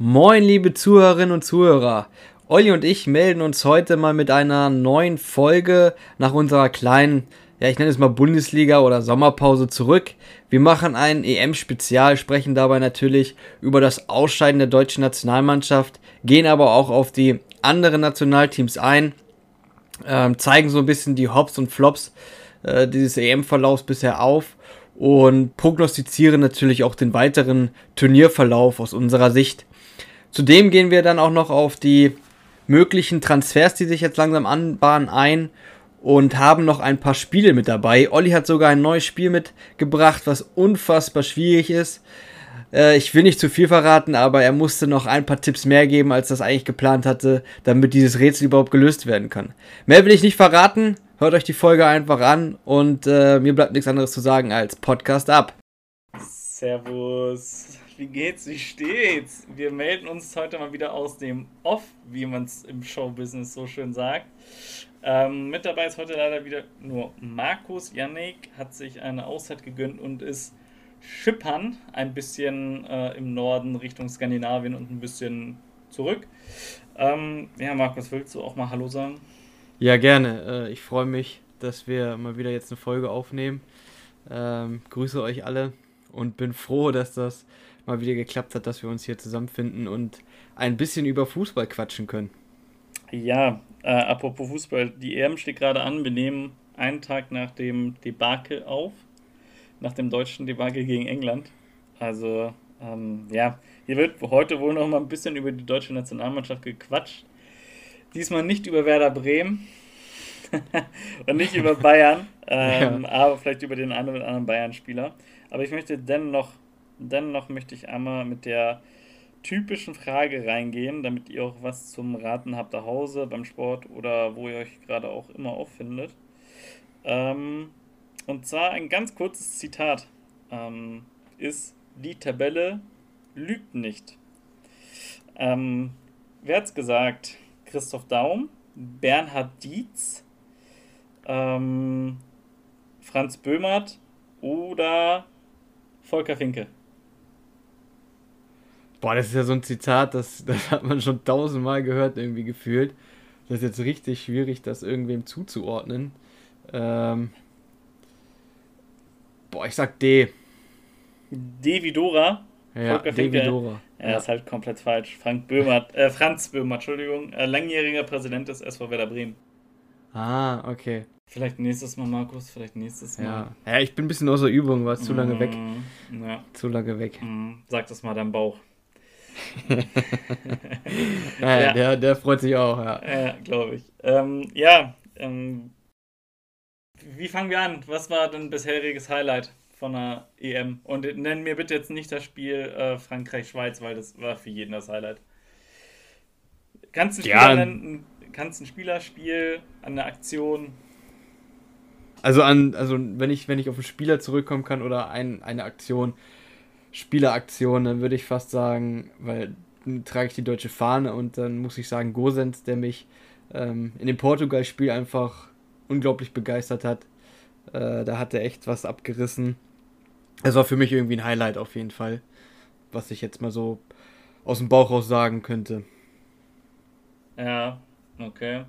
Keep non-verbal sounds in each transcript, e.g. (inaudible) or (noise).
Moin, liebe Zuhörerinnen und Zuhörer. Olli und ich melden uns heute mal mit einer neuen Folge nach unserer kleinen, ja, ich nenne es mal Bundesliga oder Sommerpause zurück. Wir machen ein EM-Spezial, sprechen dabei natürlich über das Ausscheiden der deutschen Nationalmannschaft, gehen aber auch auf die anderen Nationalteams ein, ähm, zeigen so ein bisschen die Hops und Flops äh, dieses EM-Verlaufs bisher auf und prognostizieren natürlich auch den weiteren Turnierverlauf aus unserer Sicht. Zudem gehen wir dann auch noch auf die möglichen Transfers, die sich jetzt langsam anbahnen, ein und haben noch ein paar Spiele mit dabei. Olli hat sogar ein neues Spiel mitgebracht, was unfassbar schwierig ist. Äh, ich will nicht zu viel verraten, aber er musste noch ein paar Tipps mehr geben, als das eigentlich geplant hatte, damit dieses Rätsel überhaupt gelöst werden kann. Mehr will ich nicht verraten. Hört euch die Folge einfach an und äh, mir bleibt nichts anderes zu sagen als Podcast ab. Servus. Wie geht's? Wie steht's? Wir melden uns heute mal wieder aus dem Off, wie man es im Showbusiness so schön sagt. Ähm, mit dabei ist heute leider wieder nur Markus. Yannick hat sich eine Auszeit gegönnt und ist schippern, ein bisschen äh, im Norden Richtung Skandinavien und ein bisschen zurück. Ähm, ja, Markus, willst du auch mal Hallo sagen? Ja, gerne. Äh, ich freue mich, dass wir mal wieder jetzt eine Folge aufnehmen. Ähm, grüße euch alle und bin froh, dass das mal wieder geklappt hat, dass wir uns hier zusammenfinden und ein bisschen über Fußball quatschen können. Ja, äh, apropos Fußball, die EM steht gerade an. Wir nehmen einen Tag nach dem Debakel auf, nach dem deutschen Debakel gegen England. Also, ähm, ja, hier wird heute wohl noch mal ein bisschen über die deutsche Nationalmannschaft gequatscht. Diesmal nicht über Werder Bremen (laughs) und nicht über Bayern, (laughs) ähm, ja. aber vielleicht über den einen oder anderen Bayern-Spieler. Aber ich möchte dennoch Dennoch möchte ich einmal mit der typischen Frage reingehen, damit ihr auch was zum Raten habt zu Hause, beim Sport oder wo ihr euch gerade auch immer auffindet. Ähm, und zwar ein ganz kurzes Zitat ähm, ist, die Tabelle lügt nicht. Ähm, wer hat's gesagt? Christoph Daum, Bernhard Dietz, ähm, Franz Böhmert oder Volker Finke? Boah, das ist ja so ein Zitat, das, (laughs) das hat man schon tausendmal gehört, irgendwie gefühlt. Das ist jetzt richtig schwierig, das irgendwem zuzuordnen. Ähm, boah, ich sag D. D wie Dora. Ja, D wie Dora. Ja, ist halt komplett falsch. Frank Böhmert, äh, Franz Böhmert, Entschuldigung, äh, langjähriger Präsident des SV Werder Bremen. Ah, okay. Vielleicht nächstes Mal, Markus, vielleicht nächstes Mal. Ja, ja ich bin ein bisschen außer Übung, war zu lange weg. Mm, ja. Zu lange weg. Mm, sag das mal deinem Bauch. (laughs) ja, ja. Der, der freut sich auch, ja. Ja, glaube ich. Ähm, ja, ähm, wie fangen wir an? Was war dein bisheriges Highlight von der EM? Und nenn mir bitte jetzt nicht das Spiel äh, Frankreich-Schweiz, weil das war für jeden das Highlight. Kannst du ein, ja. nennen, kannst ein Spielerspiel, eine Aktion? Also an, also wenn ich, wenn ich auf einen Spieler zurückkommen kann oder ein, eine Aktion, Spieleraktion, dann würde ich fast sagen, weil dann trage ich die deutsche Fahne und dann muss ich sagen, Gosens, der mich ähm, in dem Portugal-Spiel einfach unglaublich begeistert hat. Äh, da hat er echt was abgerissen. Es war für mich irgendwie ein Highlight auf jeden Fall, was ich jetzt mal so aus dem Bauch raus sagen könnte. Ja, okay.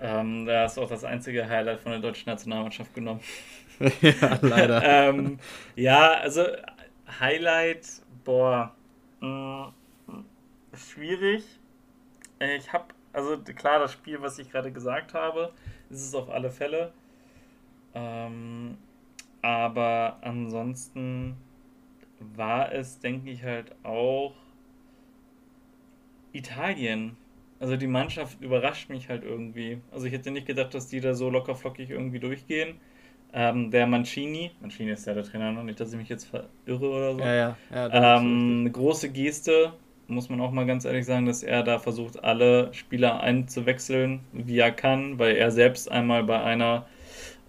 Ähm, da hast du auch das einzige Highlight von der deutschen Nationalmannschaft genommen. (laughs) ja, leider. (laughs) ähm, ja, also Highlight, boah, mh, mm, schwierig. Ich habe, also klar, das Spiel, was ich gerade gesagt habe, ist es auf alle Fälle. Ähm, aber ansonsten war es, denke ich, halt auch Italien. Also die Mannschaft überrascht mich halt irgendwie. Also ich hätte nicht gedacht, dass die da so locker flockig irgendwie durchgehen. Ähm, der Mancini, Mancini ist ja der Trainer noch nicht, dass ich mich jetzt verirre oder so. Ja, ja. ja ähm, eine große Geste, muss man auch mal ganz ehrlich sagen, dass er da versucht, alle Spieler einzuwechseln, wie er kann, weil er selbst einmal bei einer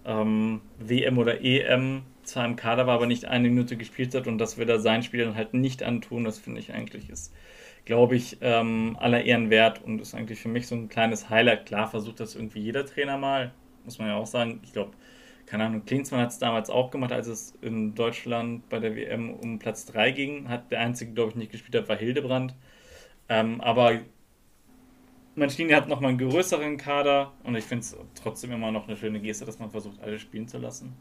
ähm, WM oder EM zwar im Kader war, aber nicht eine Minute gespielt hat und dass wir da seinen Spielern halt nicht antun, das finde ich eigentlich ist, glaube ich, ähm, aller Ehren wert und ist eigentlich für mich so ein kleines Highlight. Klar versucht das irgendwie jeder Trainer mal, muss man ja auch sagen. Ich glaube, keine Ahnung, Klinsmann hat es damals auch gemacht, als es in Deutschland bei der WM um Platz 3 ging. Hat der einzige, glaube ich, nicht gespielt hat, war Hildebrand. Ähm, aber Mancini hat nochmal einen größeren Kader und ich finde es trotzdem immer noch eine schöne Geste, dass man versucht, alle spielen zu lassen.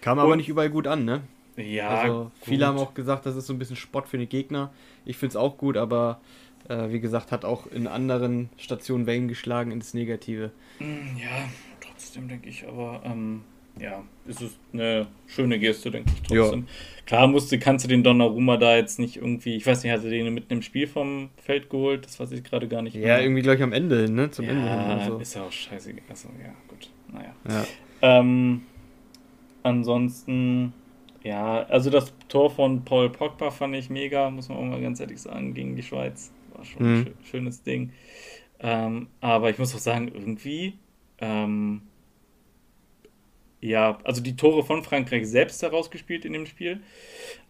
Kam aber nicht überall gut an, ne? Ja. Also, viele haben auch gesagt, das ist so ein bisschen Spott für den Gegner. Ich finde es auch gut, aber äh, wie gesagt, hat auch in anderen Stationen Wellen geschlagen ins Negative. Hm, ja, trotzdem denke ich, aber ähm, ja, ist es eine schöne Geste, denke ich trotzdem. Ja. Klar musste, kannst du den Donnarumma da jetzt nicht irgendwie, ich weiß nicht, hat er den mitten im Spiel vom Feld geholt? Das weiß ich gerade gar nicht mehr. Ja, irgendwie gleich am Ende, ne? Zum ja, Ende hin. So. ist ja auch scheiße. Also, ja, gut. Naja. Ja. Ähm, ansonsten, ja, also das Tor von Paul Pogba fand ich mega, muss man auch mal ganz ehrlich sagen, gegen die Schweiz. War schon mhm. ein schönes Ding. Ähm, aber ich muss auch sagen, irgendwie, ähm, ja, also die Tore von Frankreich selbst herausgespielt in dem Spiel.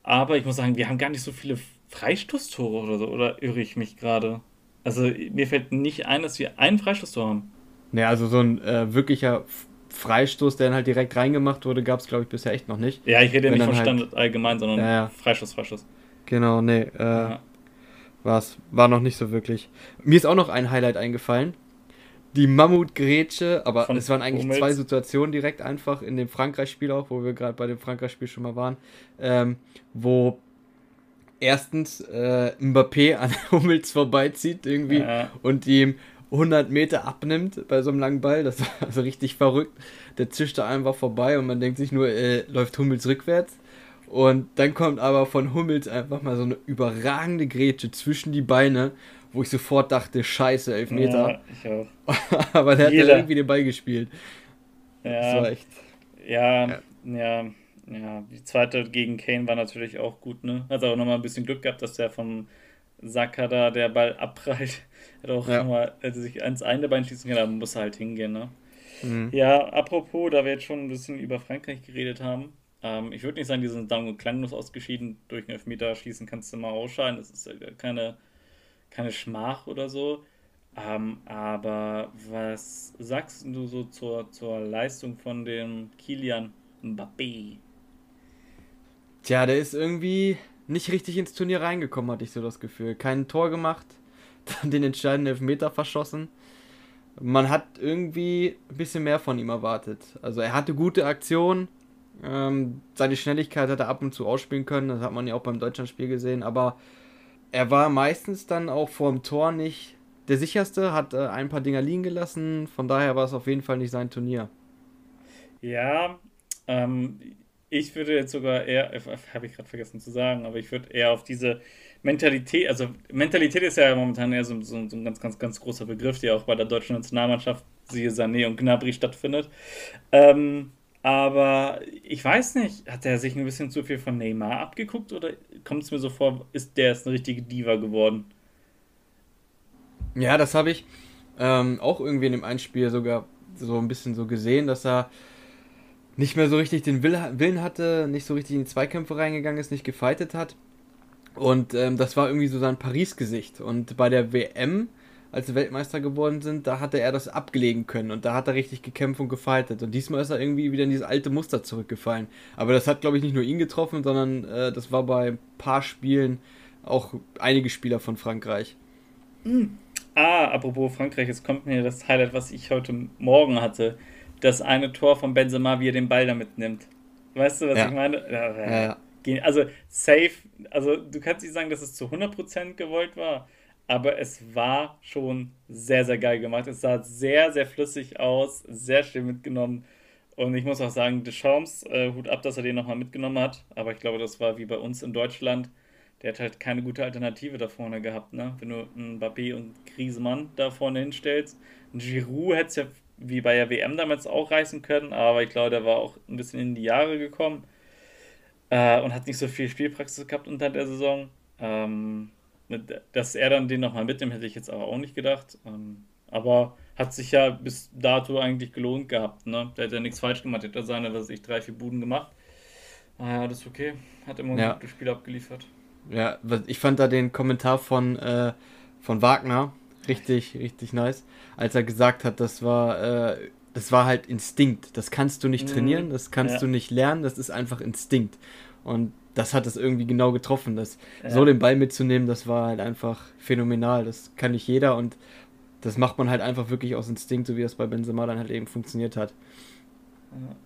Aber ich muss sagen, wir haben gar nicht so viele Freistoßtore oder so, oder irre ich mich gerade? Also mir fällt nicht ein, dass wir einen Freistoßtor haben. Naja, also so ein äh, wirklicher Freistoß, der dann halt direkt reingemacht wurde, gab es, glaube ich, bisher echt noch nicht. Ja, ich rede ja nicht von halt, Standard allgemein, sondern ja, ja. Freistoß, Freistoß. Genau, nee, äh, ja. war's, war noch nicht so wirklich. Mir ist auch noch ein Highlight eingefallen die Mammutgrätsche, aber Von es waren eigentlich Hummels. zwei Situationen direkt einfach in dem Frankreich-Spiel auch, wo wir gerade bei dem Frankreich-Spiel schon mal waren, ähm, wo erstens äh, Mbappé an (laughs) Hummels vorbeizieht irgendwie ja. und ihm 100 Meter abnimmt bei so einem langen Ball. Das (laughs) war also richtig verrückt. Der zischt da einfach vorbei und man denkt sich nur, äh, läuft Hummels rückwärts. Und dann kommt aber von Hummels einfach mal so eine überragende Grätsche zwischen die Beine wo ich sofort dachte, scheiße, Elfmeter. Ja, ich auch. (laughs) Aber der Jeder. hat ja irgendwie den Ball gespielt. Ja, das war echt. Ja, ja, ja, ja. Die zweite gegen Kane war natürlich auch gut, ne? Hat auch nochmal ein bisschen Glück gehabt, dass der vom Saka da der Ball abprallt. (laughs) Hat auch ja. nochmal, hätte sich ans eine Bein schießen können, aber muss halt hingehen, ne? Mhm. Ja, apropos, da wir jetzt schon ein bisschen über Frankreich geredet haben, ähm, ich würde nicht sagen, die sind dann klanglos ausgeschieden. Durch einen Elfmeter schießen kannst du mal ausscheiden. Das ist keine keine Schmach oder so. Ähm, aber was sagst du so zur, zur Leistung von dem Kilian Mbappé? Tja, der ist irgendwie nicht richtig ins Turnier reingekommen, hatte ich so das Gefühl. Kein Tor gemacht, (laughs) dann den entscheidenden Elfmeter verschossen. Man hat irgendwie ein bisschen mehr von ihm erwartet. Also er hatte gute Aktionen, ähm, seine Schnelligkeit hat er ab und zu ausspielen können, das hat man ja auch beim Deutschlandspiel gesehen, aber er war meistens dann auch vor dem Tor nicht der sicherste, hat äh, ein paar Dinger liegen gelassen, von daher war es auf jeden Fall nicht sein Turnier. Ja, ähm, ich würde jetzt sogar eher, äh, habe ich gerade vergessen zu sagen, aber ich würde eher auf diese Mentalität, also Mentalität ist ja momentan eher so, so, so, ein ganz, ganz, ganz großer Begriff, der auch bei der deutschen Nationalmannschaft, siehe Sané und Gnabry stattfindet. Ähm, aber ich weiß nicht, hat er sich ein bisschen zu viel von Neymar abgeguckt oder kommt es mir so vor, ist der ist eine richtige Diva geworden? Ja, das habe ich ähm, auch irgendwie in dem Einspiel sogar so ein bisschen so gesehen, dass er nicht mehr so richtig den Willen hatte, nicht so richtig in die Zweikämpfe reingegangen ist, nicht gefightet hat. Und ähm, das war irgendwie so sein Paris-Gesicht. Und bei der WM als sie Weltmeister geworden sind, da hatte er das abgelegen können und da hat er richtig gekämpft und gefightet. Und diesmal ist er irgendwie wieder in dieses alte Muster zurückgefallen. Aber das hat, glaube ich, nicht nur ihn getroffen, sondern äh, das war bei ein paar Spielen auch einige Spieler von Frankreich. Mhm. Ah, apropos Frankreich, jetzt kommt mir das Highlight, was ich heute Morgen hatte. Das eine Tor von Benzema, wie er den Ball da mitnimmt. Weißt du, was ja. ich meine? Ja, ja. Also, safe. Also, du kannst nicht sagen, dass es zu 100% gewollt war aber es war schon sehr, sehr geil gemacht. Es sah sehr, sehr flüssig aus, sehr schön mitgenommen. Und ich muss auch sagen, Deschamps, äh, Hut ab, dass er den nochmal mitgenommen hat. Aber ich glaube, das war wie bei uns in Deutschland. Der hat halt keine gute Alternative da vorne gehabt, ne? Wenn du einen Bappé und Griezmann da vorne hinstellst. Ein Giroud hätte es ja wie bei der WM damals auch reißen können, aber ich glaube, der war auch ein bisschen in die Jahre gekommen äh, und hat nicht so viel Spielpraxis gehabt unter der Saison. Ähm, dass er dann den nochmal mitnimmt, hätte ich jetzt aber auch nicht gedacht. Ähm, aber hat sich ja bis dato eigentlich gelohnt gehabt. Ne? Der hat ja nichts falsch gemacht. Ja seine, was ich, drei, vier Buden gemacht. Ah ja, das ist okay. Hat immer ja. ein gutes Spiel abgeliefert. Ja, ich fand da den Kommentar von, äh, von Wagner richtig, richtig nice, als er gesagt hat, das war, äh, das war halt Instinkt. Das kannst du nicht mhm. trainieren, das kannst ja. du nicht lernen, das ist einfach Instinkt. Und das hat es irgendwie genau getroffen. Das, ja. So den Ball mitzunehmen, das war halt einfach phänomenal. Das kann nicht jeder und das macht man halt einfach wirklich aus Instinkt, so wie das bei Benzema dann halt eben funktioniert hat.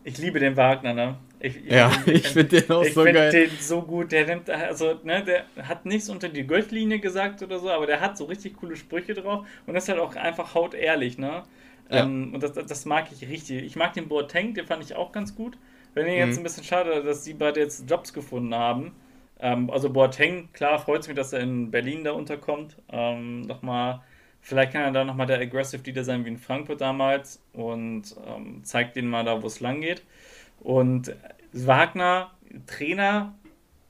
Ich liebe den Wagner, ne? Ich, ich, ja, (laughs) ich, ich finde den auch so geil. Ich finde den so gut. Der nimmt, also, ne, der hat nichts unter die Gürtellinie gesagt oder so, aber der hat so richtig coole Sprüche drauf und das ist halt auch einfach hautehrlich, ne? Ja. Ähm, und das, das mag ich richtig. Ich mag den Boateng, den fand ich auch ganz gut. Wenn ich jetzt mhm. ein bisschen schade, dass sie beide jetzt Jobs gefunden haben. Ähm, also Boateng, klar, freut es mich, dass er in Berlin da unterkommt. Ähm, nochmal, vielleicht kann er da nochmal der Aggressive Leader sein wie in Frankfurt damals und ähm, zeigt denen mal da, wo es lang geht. Und Wagner, Trainer,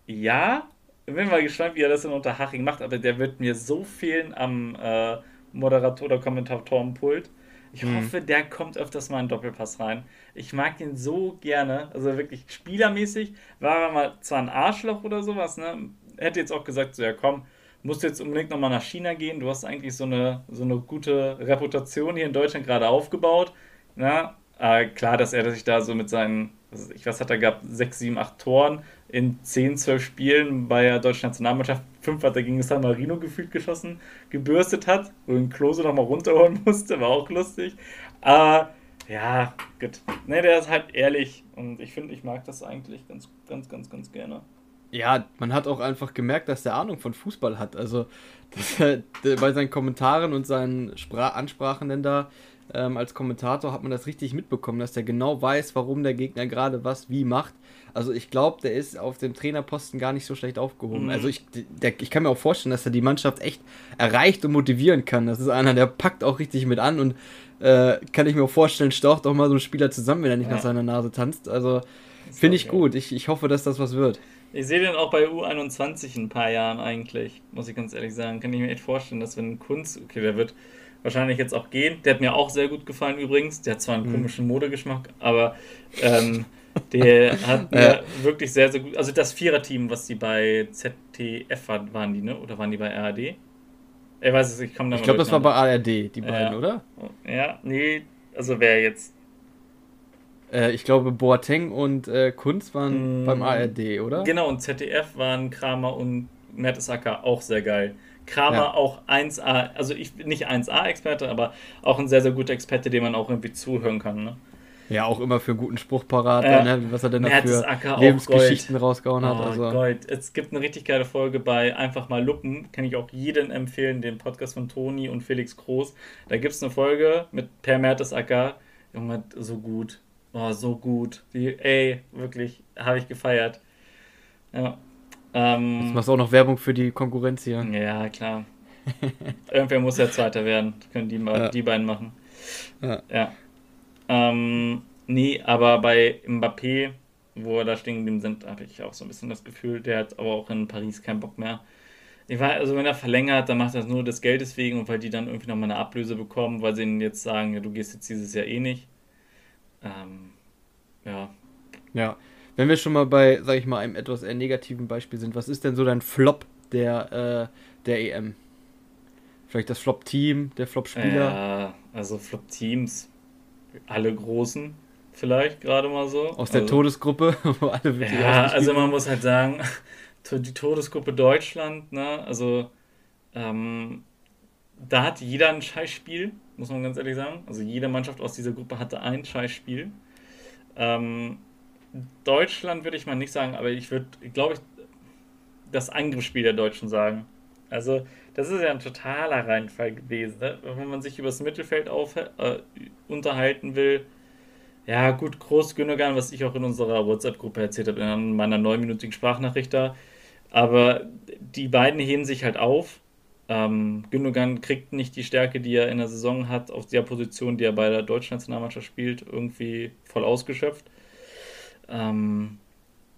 ja, bin mal gespannt, wie er das in Unterhaching macht, aber der wird mir so fehlen am äh, Moderator- oder Kommentatorenpult. Ich mhm. hoffe, der kommt öfters mal in Doppelpass rein. Ich mag den so gerne. Also wirklich spielermäßig war er mal zwar ein Arschloch oder sowas, ne? Hätte jetzt auch gesagt, so ja komm, musst jetzt unbedingt nochmal nach China gehen. Du hast eigentlich so eine, so eine gute Reputation hier in Deutschland gerade aufgebaut. Na, äh, klar, dass er sich da so mit seinen, ich was hat er gehabt, sechs, sieben, acht Toren in 10, 12 Spielen bei der deutschen Nationalmannschaft, fünf hat er gegen San Marino gefühlt geschossen, gebürstet hat und Klose nochmal runterholen (laughs) musste, war auch lustig. Aber ja, gut. Ne, der ist halt ehrlich und ich finde, ich mag das eigentlich ganz, ganz, ganz, ganz gerne. Ja, man hat auch einfach gemerkt, dass der Ahnung von Fußball hat. Also (laughs) das, bei seinen Kommentaren und seinen Spra Ansprachen denn da ähm, als Kommentator hat man das richtig mitbekommen, dass der genau weiß, warum der Gegner gerade was wie macht. Also ich glaube, der ist auf dem Trainerposten gar nicht so schlecht aufgehoben. Mhm. Also ich, der, ich kann mir auch vorstellen, dass er die Mannschaft echt erreicht und motivieren kann. Das ist einer, der packt auch richtig mit an und äh, kann ich mir auch vorstellen, staucht auch mal so ein Spieler zusammen, wenn er nicht ja. nach seiner Nase tanzt. Also finde ich gut. Ich, ich hoffe, dass das was wird. Ich sehe den auch bei U21 in ein paar Jahren eigentlich, muss ich ganz ehrlich sagen. Kann ich mir echt vorstellen, dass wenn Kunst, okay, der wird wahrscheinlich jetzt auch gehen. Der hat mir auch sehr gut gefallen übrigens. Der hat zwar einen mhm. komischen Modegeschmack, aber ähm, der hat (laughs) mir ja. wirklich sehr, sehr gut. Also das Viererteam, was die bei ZDF waren, waren die, ne? Oder waren die bei ARD? Ich weiß es, ich komme da Ich glaube, das war bei ARD, die beiden, ja. oder? Ja, nee, also wer jetzt? Äh, ich glaube, Boateng und äh, Kunz waren mm, beim ARD, oder? Genau, und ZDF waren Kramer und Mertesacker auch sehr geil. Kramer ja. auch 1A, also ich bin nicht 1A-Experte, aber auch ein sehr, sehr guter Experte, dem man auch irgendwie zuhören kann. Ne? Ja, auch immer für guten Spruch parat, ja. ne? was er denn da für Lebensgeschichten rausgehauen hat. Oh, also. Gold. Es gibt eine richtig geile Folge bei Einfach mal Luppen, kann ich auch jedem empfehlen, den Podcast von Toni und Felix Groß. Da gibt es eine Folge mit Per Mertesacker. Junge, so gut. Oh, so gut. Die, ey, wirklich, habe ich gefeiert. Ja, ähm, Jetzt machst du auch noch Werbung für die Konkurrenz hier. Ja, klar. (laughs) Irgendwer muss ja Zweiter werden. Das können die, ja. die beiden machen. Ja. ja. Ähm, nee, aber bei Mbappé, wo er da stehen geblieben sind, habe ich auch so ein bisschen das Gefühl, der hat aber auch in Paris keinen Bock mehr. Ich war, also wenn er verlängert, dann macht er das nur des Geldes wegen und weil die dann irgendwie nochmal eine Ablöse bekommen, weil sie ihnen jetzt sagen, ja, du gehst jetzt dieses Jahr eh nicht. Ähm, ja. Ja, wenn wir schon mal bei, sag ich mal, einem etwas eher negativen Beispiel sind, was ist denn so dein Flop der, äh, der EM? Vielleicht das Flop-Team, der Flop-Spieler? Ja, also Flop-Teams, alle großen vielleicht gerade mal so. Aus der also, Todesgruppe, (laughs) wo alle wirklich Ja, also man muss halt sagen, (laughs) die Todesgruppe Deutschland, ne, also ähm, da hat jeder ein Scheißspiel, muss man ganz ehrlich sagen. Also jede Mannschaft aus dieser Gruppe hatte ein Scheißspiel. Ähm, Deutschland würde ich mal nicht sagen, aber ich würde, glaube ich, das Angriffsspiel der Deutschen sagen. Also, das ist ja ein totaler Reinfall gewesen. Ne? Wenn man sich über das Mittelfeld auf, äh, unterhalten will, ja, gut, Groß Gündogan, was ich auch in unserer WhatsApp-Gruppe erzählt habe, in meiner neunminütigen Sprachnachricht da. Aber die beiden heben sich halt auf. Ähm, Gündogan kriegt nicht die Stärke, die er in der Saison hat, auf der Position, die er bei der deutschen Nationalmannschaft spielt, irgendwie voll ausgeschöpft. Ähm,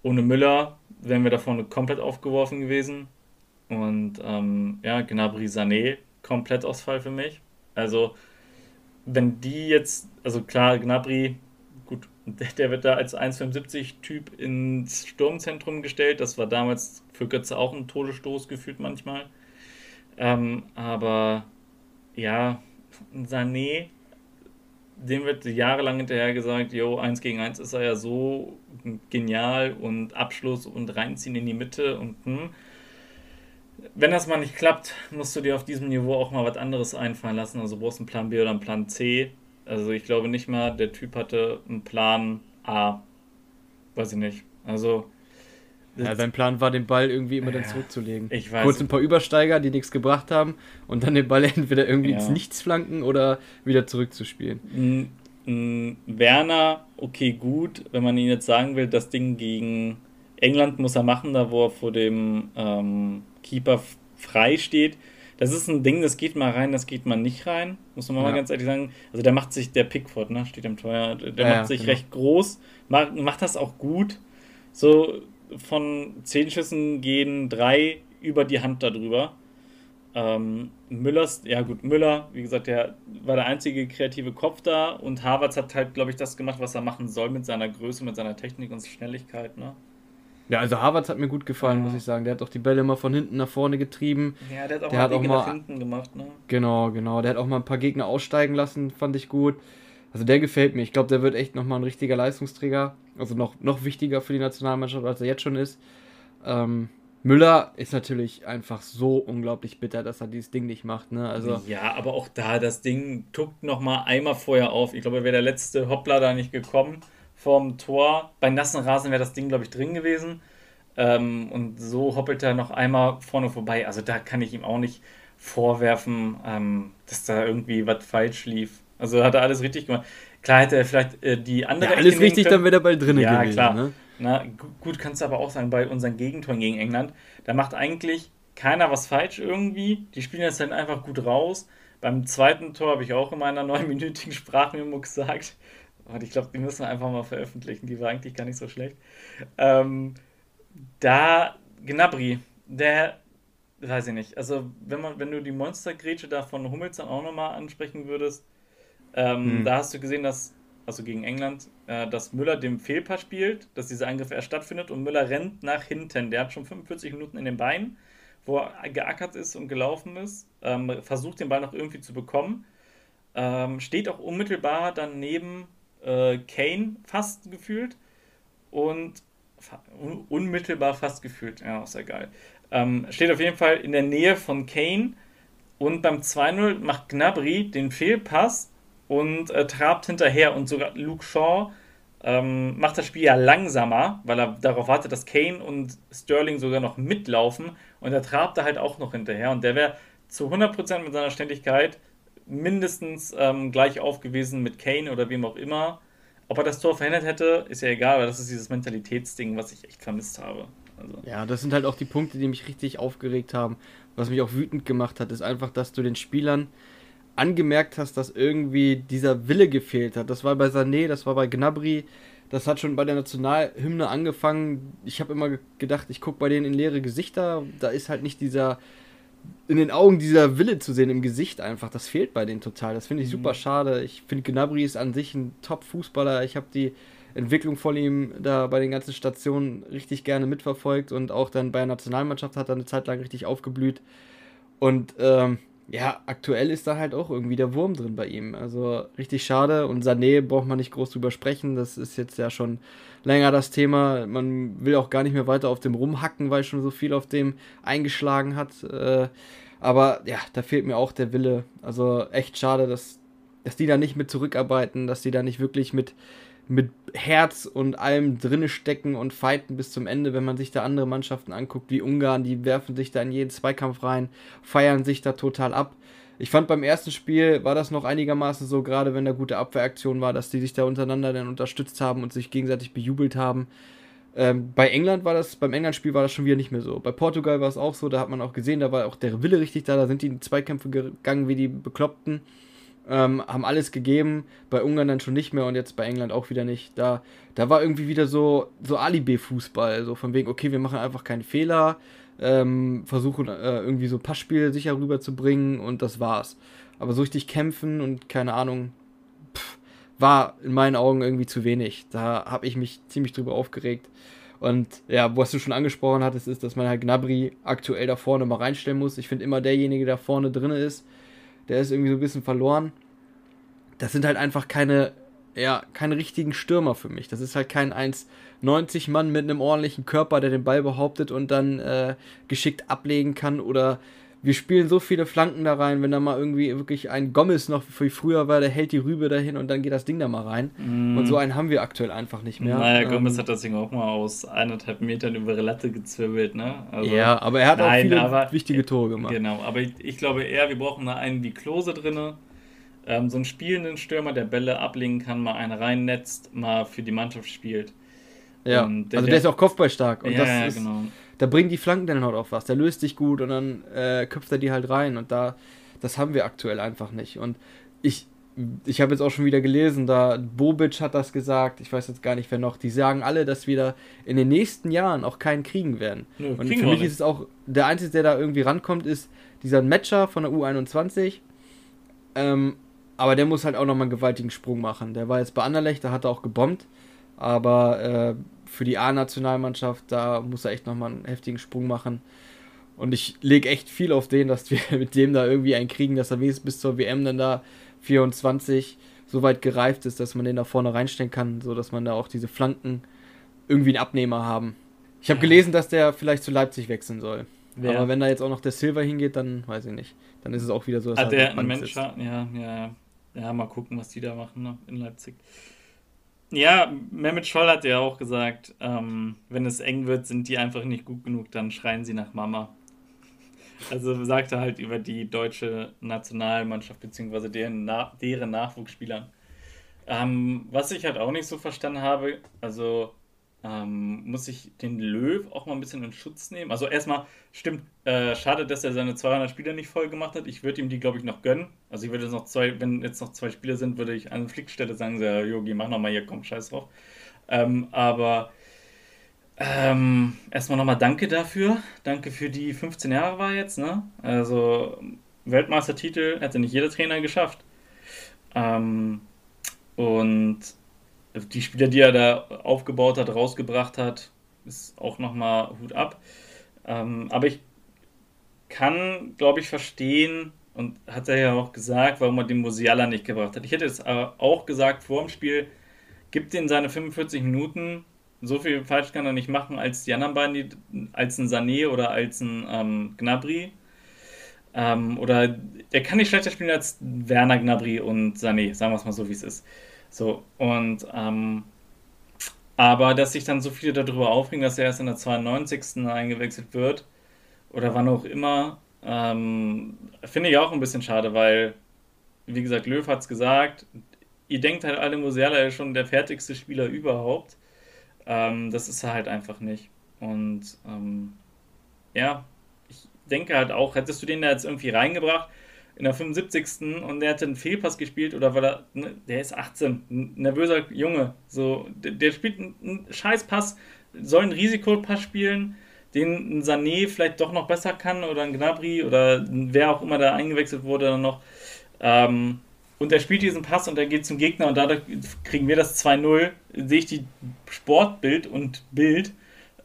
ohne Müller wären wir da vorne komplett aufgeworfen gewesen. Und ähm, ja, Gnabry Sané, komplett Ausfall für mich. Also, wenn die jetzt, also klar, Gnabry, gut, (laughs) der wird da als 1,75-Typ ins Sturmzentrum gestellt. Das war damals für Götze auch ein Todesstoß gefühlt manchmal. Ähm, aber ja, Sané dem wird jahrelang hinterher gesagt, jo, 1 gegen 1 ist er ja so genial und Abschluss und reinziehen in die Mitte und hm. Wenn das mal nicht klappt, musst du dir auf diesem Niveau auch mal was anderes einfallen lassen. Also brauchst einen Plan B oder einen Plan C. Also ich glaube nicht mal, der Typ hatte einen Plan A. Weiß ich nicht. Also ja, sein Plan war, den Ball irgendwie immer ja, dann zurückzulegen. Ich weiß. Kurz ein paar Übersteiger, die nichts gebracht haben und dann den Ball (laughs) entweder irgendwie ja. ins Nichts flanken oder wieder zurückzuspielen. Werner, okay, gut, wenn man ihn jetzt sagen will, das Ding gegen England muss er machen, da wo er vor dem ähm, Keeper frei steht. Das ist ein Ding, das geht mal rein, das geht mal nicht rein, muss man ja. mal ganz ehrlich sagen. Also der macht sich, der Pickford, ne, steht am Tor, der macht sich genau. recht groß, macht, macht das auch gut. So, von zehn Schüssen gehen drei über die Hand darüber. Ähm, Müllers, ja gut, Müller, wie gesagt, der war der einzige kreative Kopf da und Harvards hat halt, glaube ich, das gemacht, was er machen soll mit seiner Größe, mit seiner Technik und Schnelligkeit, ne? Ja, also Harvards hat mir gut gefallen, ja. muss ich sagen. Der hat auch die Bälle immer von hinten nach vorne getrieben. Ja, der hat auch der mal hat auch mal, nach hinten gemacht, ne? Genau, genau. Der hat auch mal ein paar Gegner aussteigen lassen, fand ich gut. Also der gefällt mir. Ich glaube, der wird echt nochmal ein richtiger Leistungsträger. Also noch, noch wichtiger für die Nationalmannschaft, als er jetzt schon ist. Ähm, Müller ist natürlich einfach so unglaublich bitter, dass er dieses Ding nicht macht. Ne? Also ja, aber auch da, das Ding tuckt nochmal einmal vorher auf. Ich glaube, wäre der letzte Hoppler da nicht gekommen vom Tor. Bei nassen Rasen wäre das Ding, glaube ich, drin gewesen. Ähm, und so hoppelt er noch einmal vorne vorbei. Also da kann ich ihm auch nicht vorwerfen, ähm, dass da irgendwie was falsch lief. Also hat er alles richtig gemacht. Klar hätte er vielleicht äh, die andere. Ja, alles richtig, können. dann wäre er bald drin ja, gewesen. Klar. Ne? Na, gut, kannst du aber auch sagen, bei unseren Gegentoren gegen England, da macht eigentlich keiner was falsch irgendwie. Die spielen das dann einfach gut raus. Beim zweiten Tor habe ich auch in meiner neunminütigen (laughs) Sprachmemo gesagt. Und ich glaube, die müssen wir einfach mal veröffentlichen. Die war eigentlich gar nicht so schlecht. Ähm, da, Gnabry, der, weiß ich nicht. Also, wenn, man, wenn du die Monstergrätsche da von Hummels dann auch nochmal ansprechen würdest, ähm, hm. Da hast du gesehen, dass, also gegen England, äh, dass Müller dem Fehlpass spielt, dass dieser Angriff erst stattfindet und Müller rennt nach hinten. Der hat schon 45 Minuten in den Beinen, wo er geackert ist und gelaufen ist, ähm, versucht den Ball noch irgendwie zu bekommen. Ähm, steht auch unmittelbar dann neben äh, Kane fast gefühlt und un unmittelbar fast gefühlt, ja, ist ja geil. Ähm, steht auf jeden Fall in der Nähe von Kane und beim 2-0 macht Gnabry den Fehlpass und äh, trabt hinterher und sogar Luke Shaw ähm, macht das Spiel ja langsamer, weil er darauf wartet, dass Kane und Sterling sogar noch mitlaufen und er trabt da halt auch noch hinterher und der wäre zu 100% mit seiner Ständigkeit mindestens ähm, gleich auf gewesen mit Kane oder wem auch immer. Ob er das Tor verhindert hätte, ist ja egal, weil das ist dieses Mentalitätsding, was ich echt vermisst habe. Also. Ja, das sind halt auch die Punkte, die mich richtig aufgeregt haben. Was mich auch wütend gemacht hat, ist einfach, dass du den Spielern angemerkt hast, dass irgendwie dieser Wille gefehlt hat. Das war bei Sané, das war bei Gnabry, das hat schon bei der Nationalhymne angefangen. Ich habe immer gedacht, ich gucke bei denen in leere Gesichter. Da ist halt nicht dieser, in den Augen dieser Wille zu sehen, im Gesicht einfach. Das fehlt bei denen total. Das finde ich mhm. super schade. Ich finde, Gnabry ist an sich ein Top-Fußballer. Ich habe die Entwicklung von ihm da bei den ganzen Stationen richtig gerne mitverfolgt und auch dann bei der Nationalmannschaft hat er eine Zeit lang richtig aufgeblüht. Und ähm, ja, aktuell ist da halt auch irgendwie der Wurm drin bei ihm. Also richtig schade. Und Sané braucht man nicht groß drüber sprechen. Das ist jetzt ja schon länger das Thema. Man will auch gar nicht mehr weiter auf dem rumhacken, weil schon so viel auf dem eingeschlagen hat. Äh, aber ja, da fehlt mir auch der Wille. Also echt schade, dass, dass die da nicht mit zurückarbeiten, dass die da nicht wirklich mit mit Herz und allem drinne stecken und fighten bis zum Ende. Wenn man sich da andere Mannschaften anguckt, wie Ungarn, die werfen sich da in jeden Zweikampf rein, feiern sich da total ab. Ich fand beim ersten Spiel war das noch einigermaßen so, gerade wenn da gute Abwehraktion war, dass die sich da untereinander dann unterstützt haben und sich gegenseitig bejubelt haben. Ähm, bei England war das, beim England-Spiel war das schon wieder nicht mehr so. Bei Portugal war es auch so, da hat man auch gesehen, da war auch der Wille richtig da, da sind die in Zweikämpfe gegangen wie die Bekloppten ähm, haben alles gegeben, bei Ungarn dann schon nicht mehr und jetzt bei England auch wieder nicht. Da, da war irgendwie wieder so, so Alibi-Fußball, so von wegen, okay, wir machen einfach keinen Fehler, ähm, versuchen äh, irgendwie so Passspiel sicher rüberzubringen und das war's. Aber so richtig kämpfen und keine Ahnung, pff, war in meinen Augen irgendwie zu wenig. Da habe ich mich ziemlich drüber aufgeregt. Und ja, was du schon angesprochen hattest, ist, dass man halt Gnabry aktuell da vorne mal reinstellen muss. Ich finde immer derjenige, der vorne drin ist, der ist irgendwie so ein bisschen verloren. das sind halt einfach keine, ja, keine richtigen Stürmer für mich. Das ist halt kein 1,90 Mann mit einem ordentlichen Körper, der den Ball behauptet und dann äh, geschickt ablegen kann oder wir spielen so viele Flanken da rein, wenn da mal irgendwie wirklich ein Gomez noch wie früher war, der hält die Rübe dahin und dann geht das Ding da mal rein. Mm. Und so einen haben wir aktuell einfach nicht mehr. Naja, ähm, Gomez hat das Ding auch mal aus eineinhalb Metern über die Latte gezwirbelt, ne? Also, ja, aber er hat nein, auch viele aber, wichtige Tore gemacht. Genau, aber ich, ich, glaube eher, wir brauchen da einen wie Klose drinne. Ähm, so einen spielenden Stürmer, der Bälle ablegen kann, mal einen reinnetzt, mal für die Mannschaft spielt. Ja, der, also der ist auch kopfballstark. Und ja, das ja, ist, genau da bringen die Flanken dann halt auch was. Der löst sich gut und dann äh, köpft er die halt rein. Und da, das haben wir aktuell einfach nicht. Und ich, ich habe jetzt auch schon wieder gelesen, da Bobic hat das gesagt, ich weiß jetzt gar nicht, wer noch, die sagen alle, dass wir da in den nächsten Jahren auch keinen kriegen werden. Ja, und für mich ist es auch, der Einzige, der da irgendwie rankommt, ist dieser Matcher von der U21. Ähm, aber der muss halt auch nochmal einen gewaltigen Sprung machen. Der war jetzt bei Anderlecht, da hat er auch gebombt. Aber äh, für die A-Nationalmannschaft, da muss er echt nochmal einen heftigen Sprung machen. Und ich lege echt viel auf den, dass wir (laughs) mit dem da irgendwie einen kriegen, dass er wenigstens bis zur WM dann da 24 so weit gereift ist, dass man den da vorne reinstellen kann, so dass man da auch diese Flanken irgendwie einen Abnehmer haben. Ich habe gelesen, dass der vielleicht zu Leipzig wechseln soll. Wer? Aber wenn da jetzt auch noch der Silver hingeht, dann weiß ich nicht. Dann ist es auch wieder so, dass ah, der ein Mensch, ja, ja, ja. mal gucken, was die da machen ne, in Leipzig. Ja, Mehmet Scholl hat ja auch gesagt, ähm, wenn es eng wird, sind die einfach nicht gut genug, dann schreien sie nach Mama. Also sagte halt über die deutsche Nationalmannschaft bzw. Deren, deren Nachwuchsspielern. Ähm, was ich halt auch nicht so verstanden habe, also ähm, muss ich den Löw auch mal ein bisschen in Schutz nehmen. Also erstmal, stimmt, äh, schade, dass er seine 200 Spieler nicht voll gemacht hat. Ich würde ihm die, glaube ich, noch gönnen. Also ich würde jetzt noch zwei, wenn jetzt noch zwei Spieler sind, würde ich an Flickstelle sagen, so, Yogi, mach nochmal hier, komm, scheiß drauf. Ähm, aber ähm, erstmal nochmal danke dafür. Danke für die 15 Jahre war jetzt, ne? Also Weltmeistertitel hätte nicht jeder Trainer geschafft. Ähm, die Spieler, die er da aufgebaut hat, rausgebracht hat, ist auch nochmal Hut ab. Ähm, aber ich kann, glaube ich, verstehen, und hat er ja auch gesagt, warum er den Musiala nicht gebracht hat. Ich hätte es auch gesagt vor dem Spiel, gibt ihm seine 45 Minuten, so viel falsch kann er nicht machen als die anderen beiden, die, als ein Sané oder als ein ähm, Gnabry. Ähm, oder der kann nicht schlechter spielen als Werner Gnabry und Sané, sagen wir es mal so, wie es ist. So, und ähm, aber dass sich dann so viele darüber aufregen, dass er erst in der 92. eingewechselt wird oder wann auch immer, ähm, finde ich auch ein bisschen schade, weil, wie gesagt, Löw hat es gesagt, ihr denkt halt alle, Musiala ist schon der fertigste Spieler überhaupt. Ähm, das ist er halt einfach nicht. Und ähm, ja, ich denke halt auch, hättest du den da jetzt irgendwie reingebracht, in der 75. und der hatte einen Fehlpass gespielt oder weil er, ne, der ist 18, ein nervöser Junge, so, der, der spielt einen Scheißpass, soll einen Risikopass spielen, den ein Sané vielleicht doch noch besser kann oder ein Gnabry oder wer auch immer da eingewechselt wurde dann noch. Ähm, und er spielt diesen Pass und er geht zum Gegner und dadurch kriegen wir das 2-0. Sehe ich die Sportbild und Bild.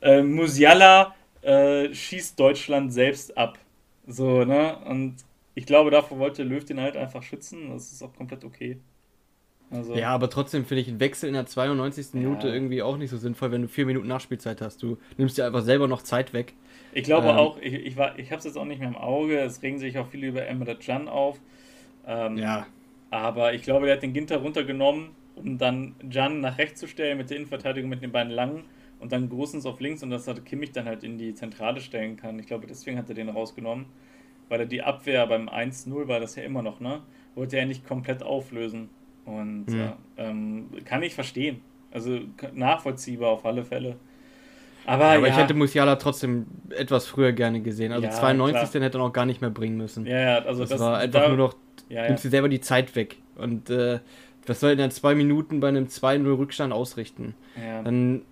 Äh, Musiala äh, schießt Deutschland selbst ab. So, ne? Und ich glaube, davor wollte Löw den halt einfach schützen. Das ist auch komplett okay. Also, ja, aber trotzdem finde ich einen Wechsel in der 92. Ja. Minute irgendwie auch nicht so sinnvoll, wenn du vier Minuten Nachspielzeit hast. Du nimmst dir einfach selber noch Zeit weg. Ich glaube ähm, auch, ich, ich, ich habe es jetzt auch nicht mehr im Auge. Es regen sich auch viele über Emre Can auf. Ähm, ja. Aber ich glaube, er hat den Ginter runtergenommen, um dann Can nach rechts zu stellen mit der Innenverteidigung mit den beiden Langen und dann Großens auf links und dass er Kimmich dann halt in die Zentrale stellen kann. Ich glaube, deswegen hat er den rausgenommen weil er die Abwehr beim 1-0 war das ja immer noch, ne? Wollte er nicht komplett auflösen. Und mhm. ja, ähm, kann ich verstehen. Also nachvollziehbar auf alle Fälle. Aber, ja, aber ja. ich hätte Musiala trotzdem etwas früher gerne gesehen. Also ja, 92, klar. den hätte er noch gar nicht mehr bringen müssen. Ja, ja, also das, das war einfach da, nur noch, ja, nimmst dir selber die Zeit weg. Und äh, was soll in zwei Minuten bei einem 2-0 Rückstand ausrichten? Ja. Dann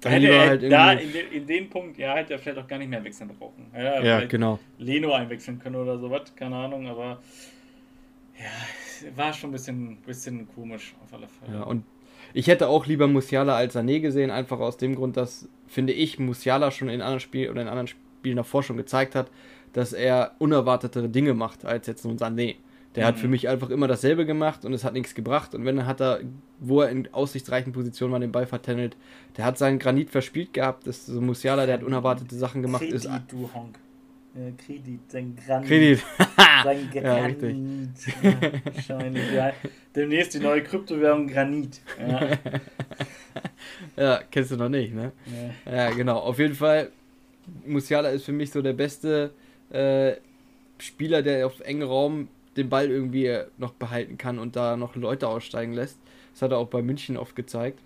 dann hätte er halt da in, de, in dem Punkt, ja, hätte er vielleicht auch gar nicht mehr wechseln brauchen. Ja, ja genau. Leno einwechseln können oder sowas, keine Ahnung, aber ja, war schon ein bisschen, bisschen komisch auf alle Fälle. Ja, und ich hätte auch lieber Musiala als Sané gesehen, einfach aus dem Grund, dass, finde ich, Musiala schon in anderen Spielen oder in anderen Spielen davor schon gezeigt hat, dass er unerwartetere Dinge macht als jetzt so ein Sané Der mhm. hat für mich einfach immer dasselbe gemacht und es hat nichts gebracht. Und wenn er hat er, wo er in aussichtsreichen Positionen mal den Ball vertändelt, der hat seinen Granit verspielt gehabt. Das ist so Musiala, der hat unerwartete Sachen gemacht. Kredit, ist, du Honk. Ja, Kredit, sein Granit. Kredit. (laughs) sein (laughs) Granit. Ja, richtig. Ja, ja. Demnächst die neue Kryptowährung Granit. Ja. (laughs) ja, kennst du noch nicht, ne? Ja. ja, genau. Auf jeden Fall, Musiala ist für mich so der beste äh, Spieler, der auf engen Raum den Ball irgendwie noch behalten kann und da noch Leute aussteigen lässt. Das hat er auch bei München oft gezeigt.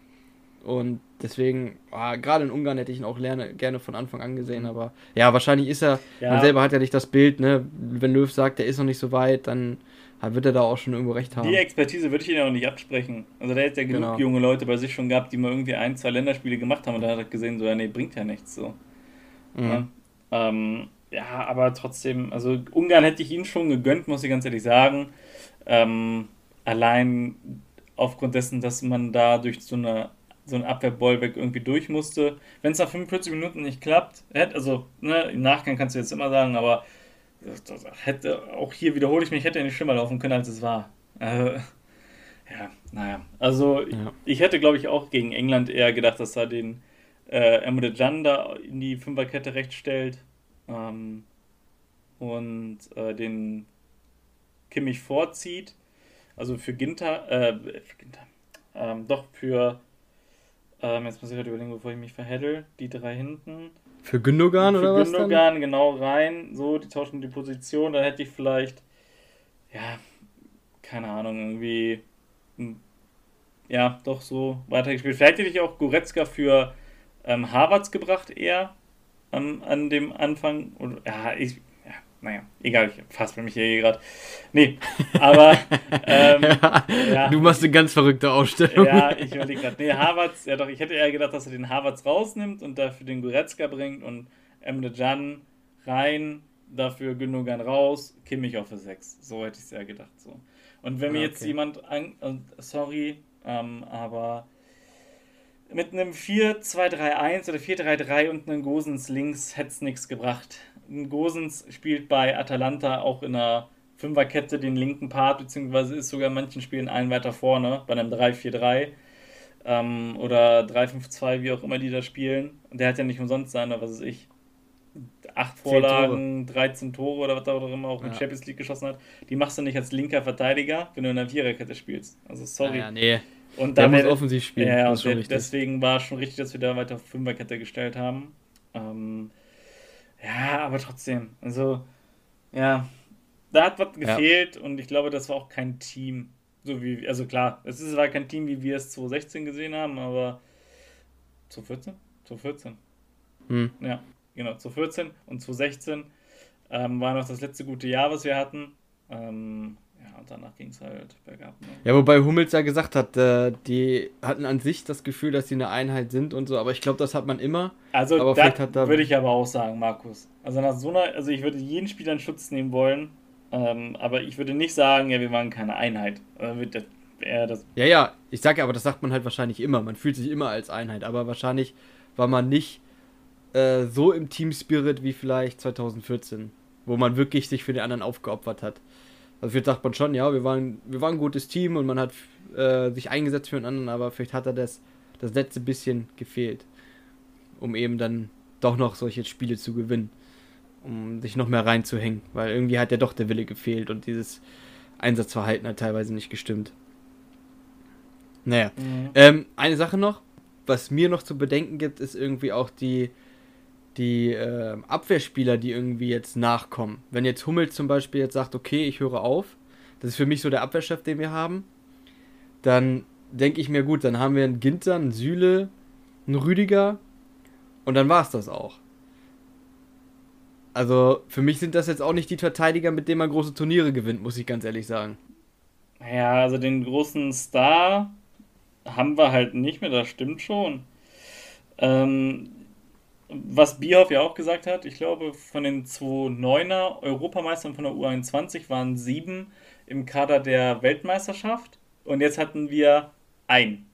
Und deswegen, ah, gerade in Ungarn hätte ich ihn auch lerne, gerne von Anfang an gesehen, aber ja, wahrscheinlich ist er, ja. man selber hat ja nicht das Bild, ne? Wenn Löw sagt, er ist noch nicht so weit, dann wird er da auch schon irgendwo recht haben. Die Expertise würde ich ihn auch nicht absprechen. Also der hat ja genug genau. junge Leute bei sich schon gehabt, die mal irgendwie ein, zwei Länderspiele gemacht haben und da hat er gesehen, so, ja, nee, bringt ja nichts so. Mhm. Ja, ähm, ja, aber trotzdem, also Ungarn hätte ich ihn schon gegönnt, muss ich ganz ehrlich sagen. Ähm, allein aufgrund dessen, dass man da durch so eine so ein Abwehrbollback irgendwie durch musste. Wenn es nach 45 Minuten nicht klappt, hätte, also ne, im Nachgang kannst du jetzt immer sagen, aber hätte, auch hier wiederhole ich mich, hätte er nicht schlimmer laufen können, als es war. Äh, ja, naja. Also ja. ich hätte, glaube ich, auch gegen England eher gedacht, dass er den äh, Emre Can da in die Fünferkette recht stellt ähm, und äh, den Kimmich vorzieht. Also für Ginter, äh, für Ginter, ähm, doch für ähm, jetzt muss ich gerade überlegen, bevor ich mich verheddel. Die drei hinten. Für Gündogan oder was? Für Gündogan, genau rein. So, die tauschen die Position. Dann hätte ich vielleicht, ja, keine Ahnung, irgendwie, ja, doch so weitergespielt. Vielleicht hätte ich auch Goretzka für ähm, Harvards gebracht eher an, an dem Anfang. Und, ja, ich, naja, egal, ich fasse mich hier gerade. Nee, (laughs) aber. Ähm, ja, ja, du machst eine ganz verrückte Ausstellung. Ja, ich überlege gerade. Nee, Harvards, ja doch, ich hätte eher gedacht, dass er den Harvards rausnimmt und dafür den Goretzka bringt und Emre Can rein, dafür Gündogan raus, Kimmich auf für 6. So hätte ich es ja gedacht. So. Und wenn mir okay. jetzt jemand. An, äh, sorry, ähm, aber mit einem 4-2-3-1 oder 4-3-3 und einem Gosens links hätte es nichts gebracht. Gosens spielt bei Atalanta auch in einer Fünferkette den linken Part, beziehungsweise ist sogar in manchen Spielen einen weiter vorne, bei einem 3-4-3 ähm, oder 3-5-2, wie auch immer die da spielen. Und der hat ja nicht umsonst seine, was weiß ich, acht Vorlagen, Tore. 13 Tore oder was auch immer auch ja. mit Champions League geschossen hat. Die machst du nicht als linker Verteidiger, wenn du in einer Viererkette spielst. Also sorry. Ja, nee. Und der muss offensiv spielen. Ja, und der, deswegen war es schon richtig, dass wir da weiter auf Fünferkette gestellt haben. Ähm, ja, aber trotzdem. Also, ja, da hat was gefehlt ja. und ich glaube, das war auch kein Team. So wie, also klar, es ist, war kein Team, wie wir es 2016 gesehen haben, aber 2014? 2014. Hm. Ja, genau, 2014 und 2016 ähm, war noch das letzte gute Jahr, was wir hatten. Ähm, und danach ging es halt bergab. Ne? Ja, wobei Hummels ja gesagt hat, äh, die hatten an sich das Gefühl, dass sie eine Einheit sind und so, aber ich glaube, das hat man immer. Also, aber das würde ich aber auch sagen, Markus. Also, nach so einer, also ich würde jeden Spieler in Schutz nehmen wollen, ähm, aber ich würde nicht sagen, ja, wir waren keine Einheit. Das, das ja, ja, ich sage ja, aber das sagt man halt wahrscheinlich immer. Man fühlt sich immer als Einheit, aber wahrscheinlich war man nicht äh, so im Team-Spirit wie vielleicht 2014, wo man wirklich sich für den anderen aufgeopfert hat. Also vielleicht sagt man schon, ja, wir waren, wir waren ein gutes Team und man hat äh, sich eingesetzt für den anderen, aber vielleicht hat er das, das letzte bisschen gefehlt, um eben dann doch noch solche Spiele zu gewinnen, um sich noch mehr reinzuhängen, weil irgendwie hat ja doch der Wille gefehlt und dieses Einsatzverhalten hat teilweise nicht gestimmt. Naja, mhm. ähm, eine Sache noch, was mir noch zu bedenken gibt, ist irgendwie auch die, die äh, Abwehrspieler, die irgendwie jetzt nachkommen. Wenn jetzt Hummels zum Beispiel jetzt sagt, okay, ich höre auf, das ist für mich so der Abwehrchef, den wir haben, dann denke ich mir, gut, dann haben wir einen Ginter, einen Süle, einen Rüdiger und dann war es das auch. Also für mich sind das jetzt auch nicht die Verteidiger, mit denen man große Turniere gewinnt, muss ich ganz ehrlich sagen. Ja, also den großen Star haben wir halt nicht mehr, das stimmt schon. Ähm, was Bierhoff ja auch gesagt hat, ich glaube, von den zwei Neuner Europameistern von der U21 waren sieben im Kader der Weltmeisterschaft und jetzt hatten wir ein.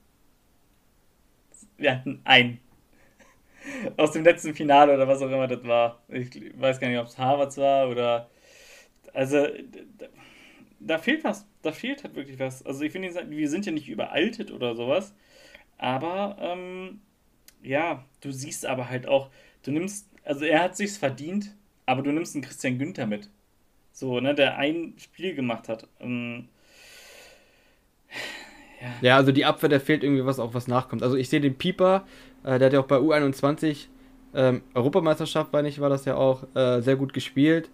Wir hatten ein. (laughs) Aus dem letzten Finale oder was auch immer das war. Ich weiß gar nicht, ob es Harvards war oder. Also, da fehlt was. Da fehlt halt wirklich was. Also ich finde, wir sind ja nicht überaltet oder sowas. Aber ähm, ja, du siehst aber halt auch, du nimmst, also er hat sich's verdient, aber du nimmst einen Christian Günther mit. So, ne, der ein Spiel gemacht hat. Ähm, ja. ja, also die Abwehr, da fehlt irgendwie was, auch was nachkommt. Also ich sehe den Pieper, äh, der hat ja auch bei U21 ähm, Europameisterschaft, meine ich, war das ja auch, äh, sehr gut gespielt.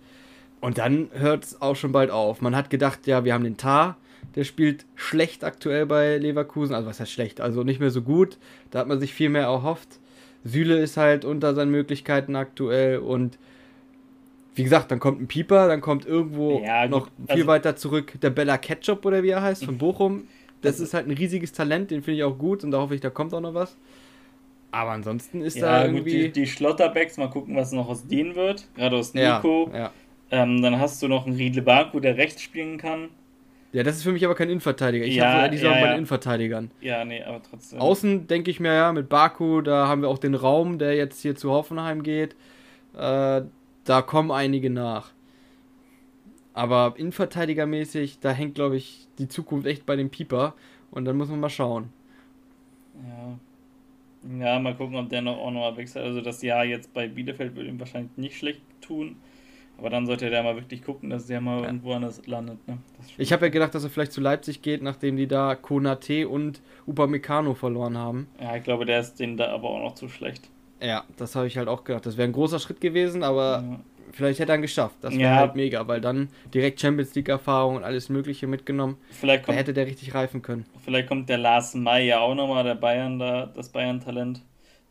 Und dann hört es auch schon bald auf. Man hat gedacht, ja, wir haben den Tar, der spielt schlecht aktuell bei Leverkusen. Also was heißt schlecht? Also nicht mehr so gut. Da hat man sich viel mehr erhofft. Süle ist halt unter seinen Möglichkeiten aktuell und wie gesagt, dann kommt ein Pieper, dann kommt irgendwo ja, noch viel also, weiter zurück der Bella Ketchup oder wie er heißt, von Bochum. Das (laughs) ist halt ein riesiges Talent, den finde ich auch gut und da hoffe ich, da kommt auch noch was. Aber ansonsten ist ja, da irgendwie. Gut, die, die Schlotterbacks, mal gucken, was noch aus denen wird. Gerade aus Nico. Ja. Ähm, dann hast du noch einen Riedle Baku, der rechts spielen kann. Ja, das ist für mich aber kein Innenverteidiger. Ich ja, habe die Sorgen ja, ja. bei den Innenverteidigern. Ja, nee, aber trotzdem. Außen denke ich mir ja, mit Baku, da haben wir auch den Raum, der jetzt hier zu Hoffenheim geht. Äh, da kommen einige nach. Aber innenverteidigermäßig, da hängt, glaube ich, die Zukunft echt bei dem Pieper. Und dann muss man mal schauen. Ja. Ja, mal gucken, ob der noch auch noch wechselt. Also das Jahr jetzt bei Bielefeld würde ihm wahrscheinlich nicht schlecht tun. Aber dann sollte der mal wirklich gucken, dass der mal ja. irgendwo anders landet. Ne? Ich habe ja gedacht, dass er vielleicht zu Leipzig geht, nachdem die da Konate und Upamecano verloren haben. Ja, ich glaube, der ist denen da aber auch noch zu schlecht. Ja, das habe ich halt auch gedacht. Das wäre ein großer Schritt gewesen, aber ja. vielleicht hätte er ihn geschafft. Das wäre ja. halt mega, weil dann direkt Champions League-Erfahrung und alles Mögliche mitgenommen. Vielleicht kommt, da hätte der richtig reifen können. Vielleicht kommt der Lars May ja auch nochmal, der Bayern da, das Bayern-Talent,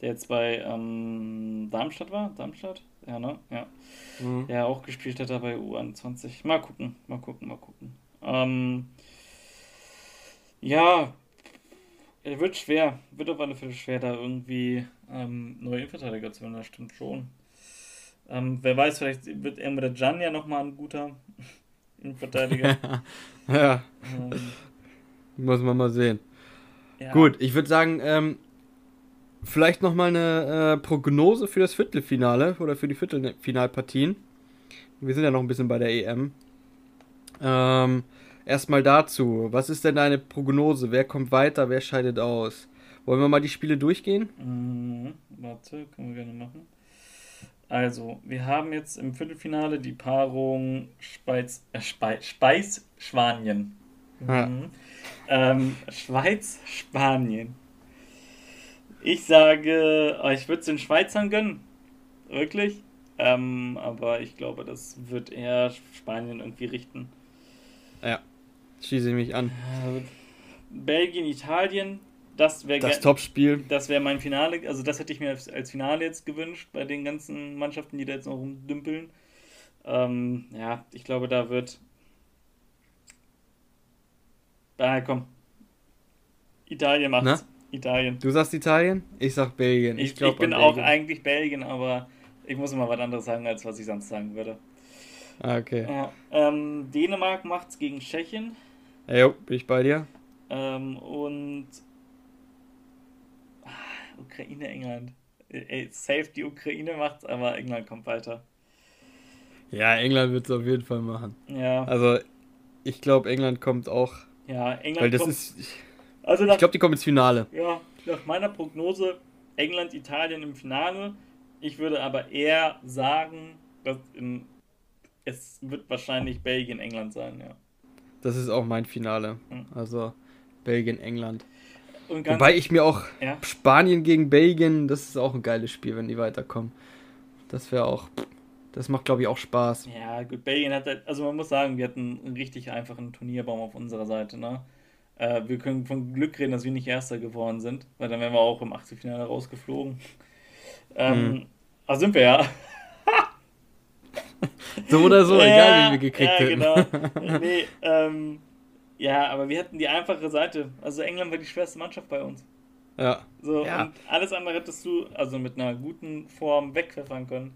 der jetzt bei ähm, Darmstadt war. Darmstadt? Ja, ne? Ja. Mhm. Der auch gespielt hat bei U21. Mal gucken, mal gucken, mal gucken. Ähm, ja, wird schwer. Wird auf alle Fälle schwer, da irgendwie ähm, neue Innenverteidiger zu werden. Das stimmt schon. Ähm, wer weiß, vielleicht wird Emre Can ja nochmal ein guter (laughs) Innenverteidiger. (laughs) ja. Ähm, Muss man mal sehen. Ja. Gut, ich würde sagen, ähm, vielleicht nochmal eine äh, Prognose für das Viertelfinale oder für die Viertelfinalpartien. Wir sind ja noch ein bisschen bei der EM. Ähm, erstmal dazu. Was ist denn deine Prognose? Wer kommt weiter? Wer scheidet aus? Wollen wir mal die Spiele durchgehen? Mhm, warte, können wir gerne machen. Also, wir haben jetzt im Viertelfinale die Paarung Speiz, äh, Speis-Schwanien. Mhm. Ähm, Schweiz-Spanien. Ich sage, oh, ich würde es den Schweizern gönnen. Wirklich. Ähm, aber ich glaube, das wird eher Spanien irgendwie richten. Ja, schieße ich mich an. Belgien, Italien, das wäre das Topspiel. Das wäre mein Finale, also das hätte ich mir als, als, Finale jetzt gewünscht bei den ganzen Mannschaften, die da jetzt noch rumdümpeln. Ähm, ja, ich glaube, da wird. Ah, komm. Italien macht's. Italien. Du sagst Italien? Ich sag Belgien. Ich, ich, ich bin auch eigentlich Belgien, aber ich muss immer was anderes sagen, als was ich sonst sagen würde. Ah, okay. Ja, ähm, Dänemark macht's gegen Tschechien. Ja, jo, bin ich bei dir. Ähm, und ah, Ukraine, England. Ey, safe die Ukraine macht's, aber England kommt weiter. Ja, England wird es auf jeden Fall machen. Ja. Also, ich glaube, England kommt auch. Ja, England weil das kommt. Ist, also nach, ich glaube, die kommen ins Finale. Ja, nach meiner Prognose England, Italien im Finale. Ich würde aber eher sagen, dass in, es wird wahrscheinlich Belgien, England sein, ja. Das ist auch mein Finale. Also Belgien, England. Wobei ich mir auch ja? Spanien gegen Belgien, das ist auch ein geiles Spiel, wenn die weiterkommen. Das wäre auch, das macht glaube ich auch Spaß. Ja, gut, Belgien hat, halt, also man muss sagen, wir hatten einen richtig einfachen Turnierbaum auf unserer Seite, ne? Äh, wir können von Glück reden, dass wir nicht Erster geworden sind, weil dann wären wir auch im Achtelfinale rausgeflogen. Ähm, mhm. Also sind wir ja. (laughs) so oder so, ja, egal wie wir gekriegt ja, hätten. Genau. (laughs) nee, ähm, ja, aber wir hatten die einfache Seite. Also England war die schwerste Mannschaft bei uns. Ja. So, ja. und alles andere hättest du also mit einer guten Form wegpfeffern können.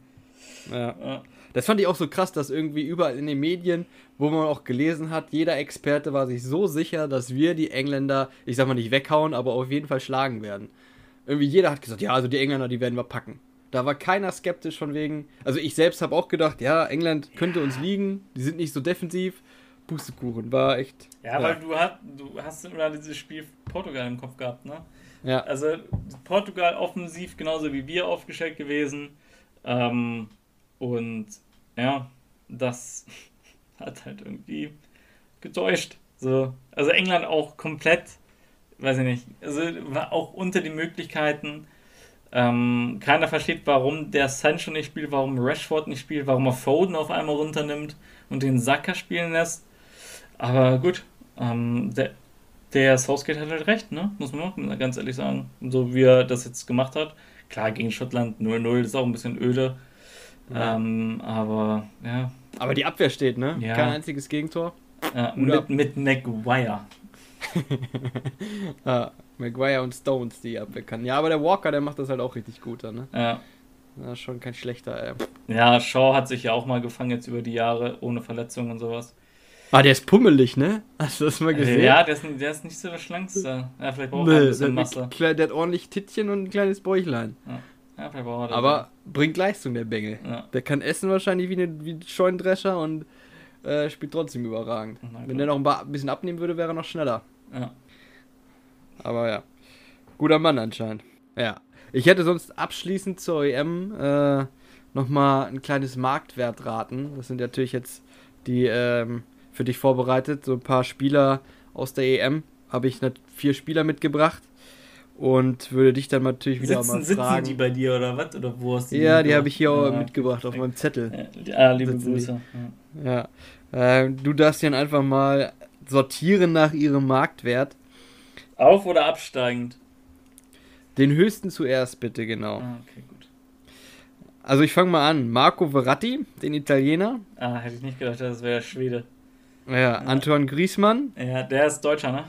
Ja. ja. Das fand ich auch so krass, dass irgendwie überall in den Medien, wo man auch gelesen hat, jeder Experte war sich so sicher, dass wir die Engländer, ich sag mal nicht weghauen, aber auf jeden Fall schlagen werden. Irgendwie jeder hat gesagt, ja, also die Engländer, die werden wir packen. Da war keiner skeptisch von wegen. Also ich selbst habe auch gedacht, ja, England könnte ja. uns liegen, die sind nicht so defensiv. Pustekuchen, war echt. Ja, ja. weil du, hat, du hast immer dieses Spiel Portugal im Kopf gehabt, ne? Ja. Also Portugal offensiv genauso wie wir aufgestellt gewesen. Ähm, und ja, das (laughs) hat halt irgendwie getäuscht. So. Also England auch komplett, weiß ich nicht, also war auch unter den Möglichkeiten. Ähm, keiner versteht, warum der Sancho nicht spielt, warum Rashford nicht spielt, warum er Foden auf einmal runternimmt und den Saka spielen lässt. Aber gut, ähm, der, der Southgate hat halt recht, ne? Muss man auch ganz ehrlich sagen. So wie er das jetzt gemacht hat. Klar, gegen Schottland 0-0 ist auch ein bisschen öde. Ja. Ähm, aber ja. Aber die Abwehr steht, ne? Ja. Kein einziges Gegentor. Ja, mit, mit Maguire. (laughs) ja, Maguire und Stones, die Abwehr kann. Ja, aber der Walker, der macht das halt auch richtig gut, ne? Ja. Ja, schon kein schlechter, ey. Ja, Shaw hat sich ja auch mal gefangen jetzt über die Jahre, ohne Verletzungen und sowas. Ah, der ist pummelig, ne? Hast du das mal gesehen? Ja, der ist, der ist nicht so der Schlankste. Ja, vielleicht braucht er ein bisschen Masse. Der, der hat ordentlich Tittchen und ein kleines Bäuchlein. Ja. Ja, er Aber bringt Leistung, der Bengel. Ja. Der kann essen wahrscheinlich wie, eine, wie ein Scheunendrescher und äh, spielt trotzdem überragend. Wenn der noch ein bisschen abnehmen würde, wäre er noch schneller. Ja. Aber ja. Guter Mann anscheinend. Ja. Ich hätte sonst abschließend zur EM äh, nochmal ein kleines Marktwertraten. Das sind natürlich jetzt die ähm, für dich vorbereitet. So ein paar Spieler aus der EM. Habe ich vier Spieler mitgebracht und würde dich dann natürlich wieder sitzen, mal fragen. Sitzen die bei dir oder was? Oder wo hast du die Ja, die habe ich hier auch mitgebracht auf meinem Zettel. Ja, liebe Grüße. Ja. ja. Äh, du darfst dann einfach mal sortieren nach ihrem Marktwert. Auf- oder absteigend? Den höchsten zuerst bitte, genau. Ah, okay, gut. Also ich fange mal an. Marco Verratti, den Italiener. Ah, hätte ich nicht gedacht, das wäre Schwede. Ja, Antoine Griezmann. Ja, der ist Deutscher, ne?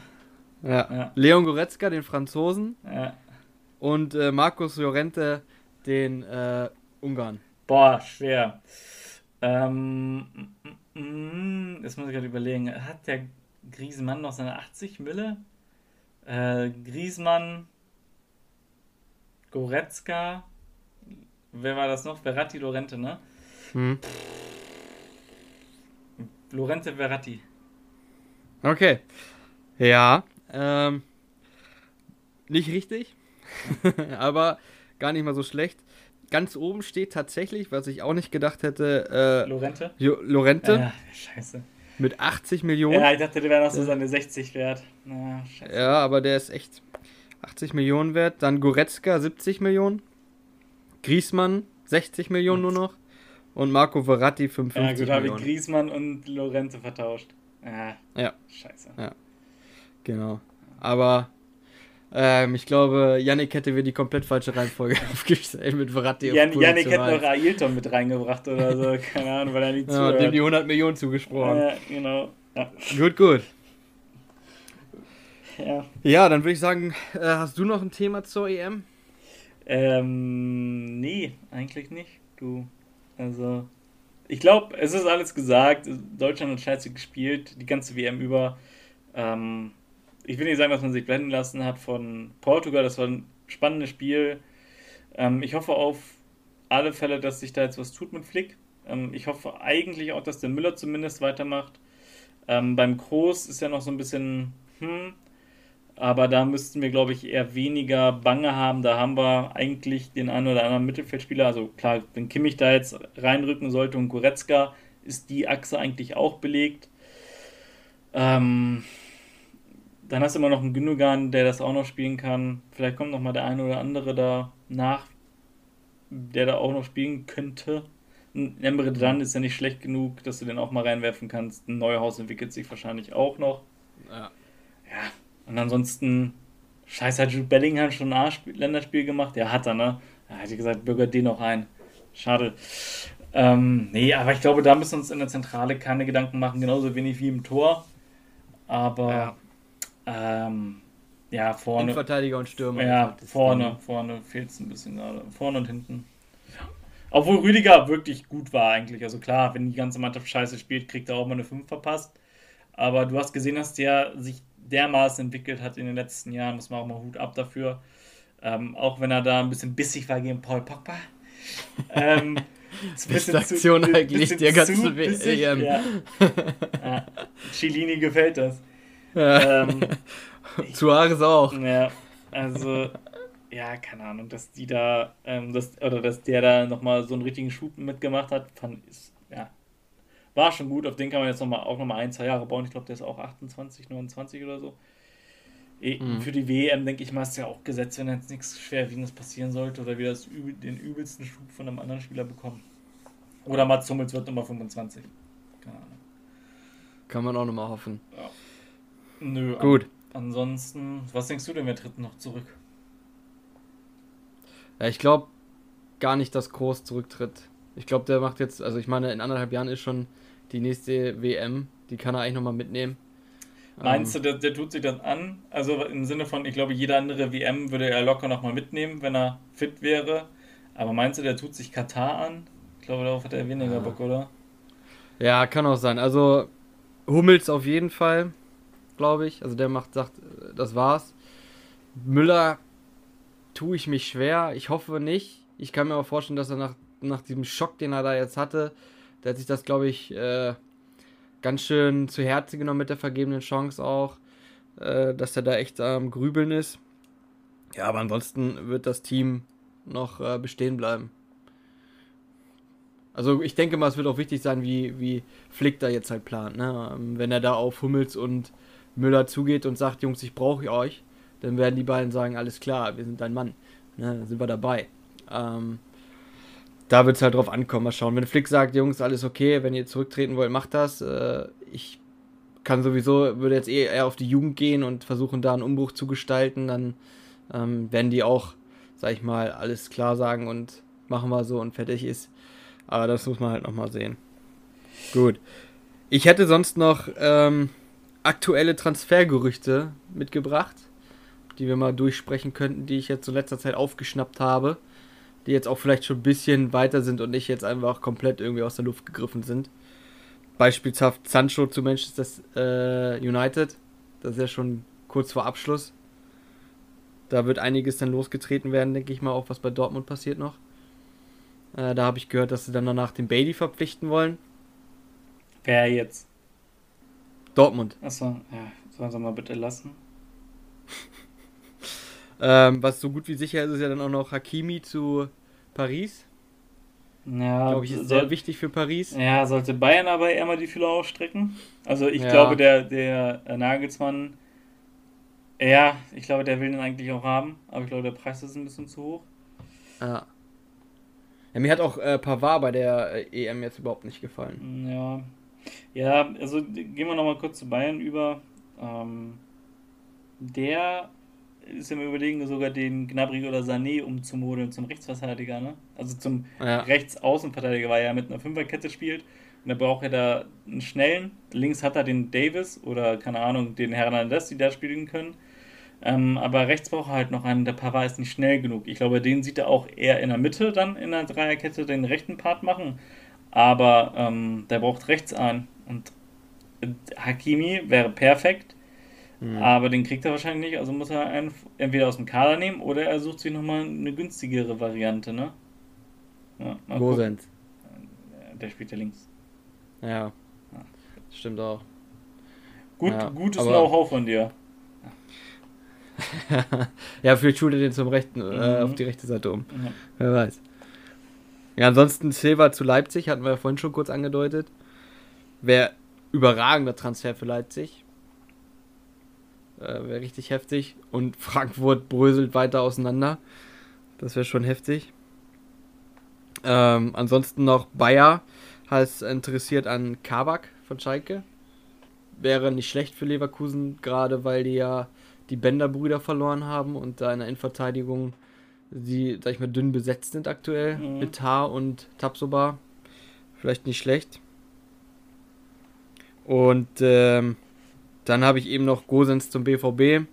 Ja. ja. Leon Goretzka, den Franzosen. Ja. Und äh, Markus Llorente, den äh, Ungarn. Boah, schwer. Ähm, mm, mm, mm, jetzt muss ich gerade überlegen. Hat der Griezmann noch seine 80 Mille? Äh, Griezmann, Goretzka, wer war das noch? Verratti, Lorente, ne? Hm. Lorente, Verratti. Okay. Ja, ähm, nicht richtig, (laughs) aber gar nicht mal so schlecht. Ganz oben steht tatsächlich, was ich auch nicht gedacht hätte, äh, Lorente. Jo Lorente. Ja, scheiße. Mit 80 Millionen. Ja, ich dachte, der wäre noch so seine 60 wert. Na, scheiße. Ja, aber der ist echt 80 Millionen wert. Dann Goretzka 70 Millionen. Griesmann 60 Millionen nur noch. Und Marco Verratti 55 Millionen. Ja, gut, habe ich Griesmann und Lorente vertauscht. Ja. ja. Scheiße. Ja. Genau. Aber ähm, ich glaube, Yannick hätte mir die komplett falsche Reihenfolge (laughs) aufgestellt mit Verratti. Jan Yannick hätte noch Ailton mit reingebracht oder so, (laughs) keine Ahnung, weil er nicht ja, dem die 100 Millionen zugesprochen. Ja, genau. Ja. Gut, gut. Ja. Ja, dann würde ich sagen, äh, hast du noch ein Thema zur EM? Ähm, nee, eigentlich nicht. Du, also, ich glaube, es ist alles gesagt. Deutschland hat scheiße gespielt, die ganze WM über. Ähm, ich will nicht sagen, dass man sich blenden lassen hat von Portugal. Das war ein spannendes Spiel. Ähm, ich hoffe auf alle Fälle, dass sich da jetzt was tut mit Flick. Ähm, ich hoffe eigentlich auch, dass der Müller zumindest weitermacht. Ähm, beim Groß ist ja noch so ein bisschen, hm, aber da müssten wir, glaube ich, eher weniger Bange haben. Da haben wir eigentlich den einen oder anderen Mittelfeldspieler. Also klar, wenn Kimmich da jetzt reinrücken sollte und Goretzka, ist die Achse eigentlich auch belegt. Ähm, dann hast du immer noch einen Gündogan, der das auch noch spielen kann. Vielleicht kommt noch mal der eine oder andere da nach, der da auch noch spielen könnte. Ein Emre Can ist ja nicht schlecht genug, dass du den auch mal reinwerfen kannst. Ein Neuhaus entwickelt sich wahrscheinlich auch noch. Ja. Ja. Und ansonsten, scheiße, hat Jude Bellingham schon ein Länderspiel gemacht? Ja, hat er, ne? Da hätte ich gesagt, bürgert den noch ein. Schade. Ähm, nee, aber ich glaube, da müssen wir uns in der Zentrale keine Gedanken machen, genauso wenig wie im Tor. Aber ja. Ähm, ja, vorne. Verteidiger und Stürmer. Ja, vorne, Ding. vorne fehlt es ein bisschen gerade. Vorne und hinten. Obwohl Rüdiger wirklich gut war eigentlich. Also klar, wenn die ganze Mannschaft scheiße spielt, kriegt er auch mal eine 5 verpasst. Aber du hast gesehen, dass der sich dermaßen entwickelt hat in den letzten Jahren. Muss man auch mal Hut ab dafür. Ähm, auch wenn er da ein bisschen bissig war gegen Paul Pogba. ähm, (laughs) Aktion eigentlich der ganzen WM. Ja. (laughs) ja. Chilini gefällt das. Ja. Ähm, (laughs) Suarez auch. Ja, also, ja, keine Ahnung, dass die da, ähm, das, oder dass der da nochmal so einen richtigen Schub mitgemacht hat, fand ist, ja, war schon gut. Auf den kann man jetzt noch mal, auch nochmal ein, zwei Jahre bauen. Ich glaube, der ist auch 28, 29 oder so. E mhm. Für die WM, denke ich mal, ist ja auch gesetzt, wenn jetzt nichts Schwerwiegendes passieren sollte oder wir das übel, den übelsten Schub von einem anderen Spieler bekommen. Oder Mats Hummels wird Nummer 25. Keine Ahnung. Kann man auch nochmal hoffen. Ja. Nö. Gut. An, ansonsten, was denkst du denn, wer tritt noch zurück? Ja, ich glaube gar nicht, dass Groß zurücktritt. Ich glaube, der macht jetzt, also ich meine, in anderthalb Jahren ist schon die nächste WM. Die kann er eigentlich nochmal mitnehmen. Meinst ähm, du, der, der tut sich das an? Also im Sinne von, ich glaube, jede andere WM würde er locker nochmal mitnehmen, wenn er fit wäre. Aber meinst du, der tut sich Katar an? Ich glaube, darauf hat er weniger ja. Bock, oder? Ja, kann auch sein. Also Hummels auf jeden Fall, glaube ich. Also der macht, sagt, das war's. Müller tue ich mich schwer. Ich hoffe nicht. Ich kann mir auch vorstellen, dass er nach, nach diesem Schock, den er da jetzt hatte, der hat sich das, glaube ich, äh, ganz schön zu Herzen genommen mit der vergebenen Chance auch, äh, dass er da echt am Grübeln ist. Ja, aber ansonsten wird das Team noch äh, bestehen bleiben. Also ich denke mal, es wird auch wichtig sein, wie, wie Flick da jetzt halt plant. Ne? Ähm, wenn er da auf Hummels und Müller zugeht und sagt, Jungs, ich brauche euch, dann werden die beiden sagen, alles klar, wir sind dein Mann. Ne? Dann sind wir dabei. Ähm, da wird es halt drauf ankommen. Mal schauen. Wenn Flick sagt, Jungs, alles okay, wenn ihr zurücktreten wollt, macht das. Äh, ich kann sowieso, würde jetzt eher auf die Jugend gehen und versuchen, da einen Umbruch zu gestalten. Dann ähm, werden die auch, sag ich mal, alles klar sagen und machen wir so und fertig ist. Aber das muss man halt nochmal sehen. Gut. Ich hätte sonst noch ähm, aktuelle Transfergerüchte mitgebracht, die wir mal durchsprechen könnten, die ich jetzt in letzter Zeit aufgeschnappt habe die jetzt auch vielleicht schon ein bisschen weiter sind und nicht jetzt einfach komplett irgendwie aus der Luft gegriffen sind. Beispielshaft Sancho zu Manchester äh, United. Das ist ja schon kurz vor Abschluss. Da wird einiges dann losgetreten werden, denke ich mal, auch was bei Dortmund passiert noch. Äh, da habe ich gehört, dass sie dann danach den Bailey verpflichten wollen. Wer jetzt? Dortmund. Achso, ja, sollen sie mal bitte lassen. Ähm, was so gut wie sicher ist, ist ja dann auch noch Hakimi zu Paris. Ja, glaube ich, ist sehr wichtig für Paris. Ja, sollte Bayern aber eher mal die Fühler ausstrecken. Also ich ja. glaube, der, der Nagelsmann, ja, ich glaube, der will den eigentlich auch haben, aber ich glaube, der Preis ist ein bisschen zu hoch. Ja. ja mir hat auch äh, Pavard bei der äh, EM jetzt überhaupt nicht gefallen. Ja. Ja, also gehen wir nochmal kurz zu Bayern über. Ähm, der ist ja mir überlegen, sogar den Gnabry oder Sané umzumodeln zum Rechtsverteidiger, ne? Also zum ja. Rechtsaußenverteidiger, weil er mit einer Fünferkette spielt. Und er braucht ja da einen schnellen. Links hat er den Davis oder, keine Ahnung, den Hernandez, die da spielen können. Ähm, aber rechts braucht er halt noch einen. Der Pavard ist nicht schnell genug. Ich glaube, den sieht er auch eher in der Mitte dann in der Dreierkette den rechten Part machen. Aber ähm, der braucht rechts einen. Und Hakimi wäre perfekt. Mhm. Aber den kriegt er wahrscheinlich nicht, also muss er einen entweder aus dem Kader nehmen oder er sucht sich nochmal eine günstigere Variante, ne? Ja, Gosens. Der spielt ja links. Ja. ja. Stimmt auch. Gut, ja, gutes Know-how von dir. (laughs) ja, vielleicht schult er den zum rechten, äh, mhm. äh, auf die rechte Seite um. Mhm. Wer weiß. Ja, ansonsten Silva zu Leipzig, hatten wir ja vorhin schon kurz angedeutet. Wäre überragender Transfer für Leipzig. Äh, wäre richtig heftig. Und Frankfurt bröselt weiter auseinander. Das wäre schon heftig. Ähm, ansonsten noch Bayer heißt interessiert an Kabak von Schalke. Wäre nicht schlecht für Leverkusen, gerade weil die ja die Bender-Brüder verloren haben und da in der Innenverteidigung die, sag ich mal, dünn besetzt sind aktuell. Mhm. Mit Haar und Tapsoba. Vielleicht nicht schlecht. Und ähm, dann habe ich eben noch Gosens zum BVB,